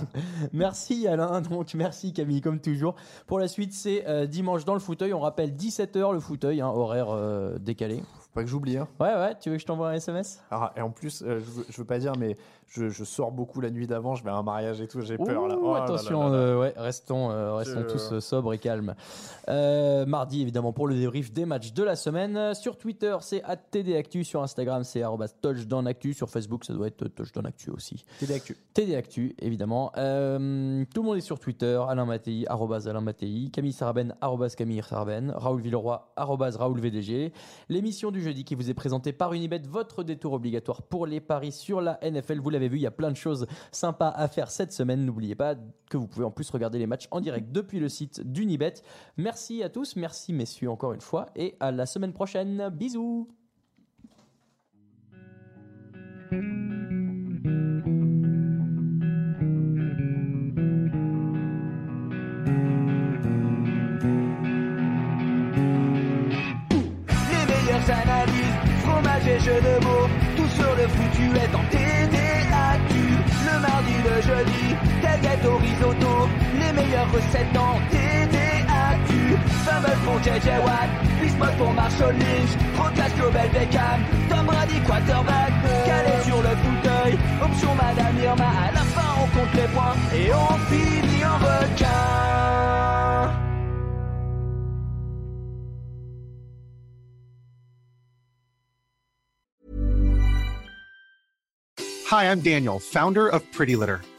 Speaker 1: merci Alain, donc merci Camille, comme toujours. Pour la suite, c'est euh, dimanche dans le fauteuil. On rappelle 17h le fauteuil, hein, horaire euh, décalé.
Speaker 2: Faut pas que j'oublie. Hein.
Speaker 1: Ouais, ouais, tu veux que je t'envoie un SMS
Speaker 2: Ah, et en plus, euh, je, veux, je veux pas dire, mais je, je sors beaucoup la nuit d'avant. Je vais à un mariage et tout. J'ai peur là. Oh
Speaker 1: attention,
Speaker 2: là là.
Speaker 1: euh, ouais, restons, euh, restons tous euh, sobres et calmes. Euh, mardi, évidemment, pour le débrief des matchs de la semaine. Sur Twitter, c'est @tdactu. Sur Instagram, c'est @touchdownactu. Sur Facebook, ça doit être touchdownactu aussi.
Speaker 2: Télé Actu.
Speaker 1: TD Actu, évidemment. Euh, tout le monde est sur Twitter. Alain Mattei, Alain Mattei. Camille Sarben, arrobase Camille Sarben. Raoul Villeroy, Raoul VDG. L'émission du jeudi qui vous est présentée par Unibet, votre détour obligatoire pour les paris sur la NFL. Vous l'avez vu, il y a plein de choses sympas à faire cette semaine. N'oubliez pas que vous pouvez en plus regarder les matchs en direct depuis le site d'Unibet. Merci à tous, merci messieurs encore une fois et à la semaine prochaine. Bisous
Speaker 4: analyses, fromage et jeux de mots, tout sur le foutu est très joli, au risotto, les meilleures recettes en TDAQ. Fumble pour JJ Watt, Bismuth pour Marshall Lynch, Rocas Global Beckham, Tom Brady quarterback, calé sur le fauteuil, option Madame Irma, à la fin on compte les points et on finit en requin.
Speaker 5: Hi, I'm Daniel, founder of Pretty Litter.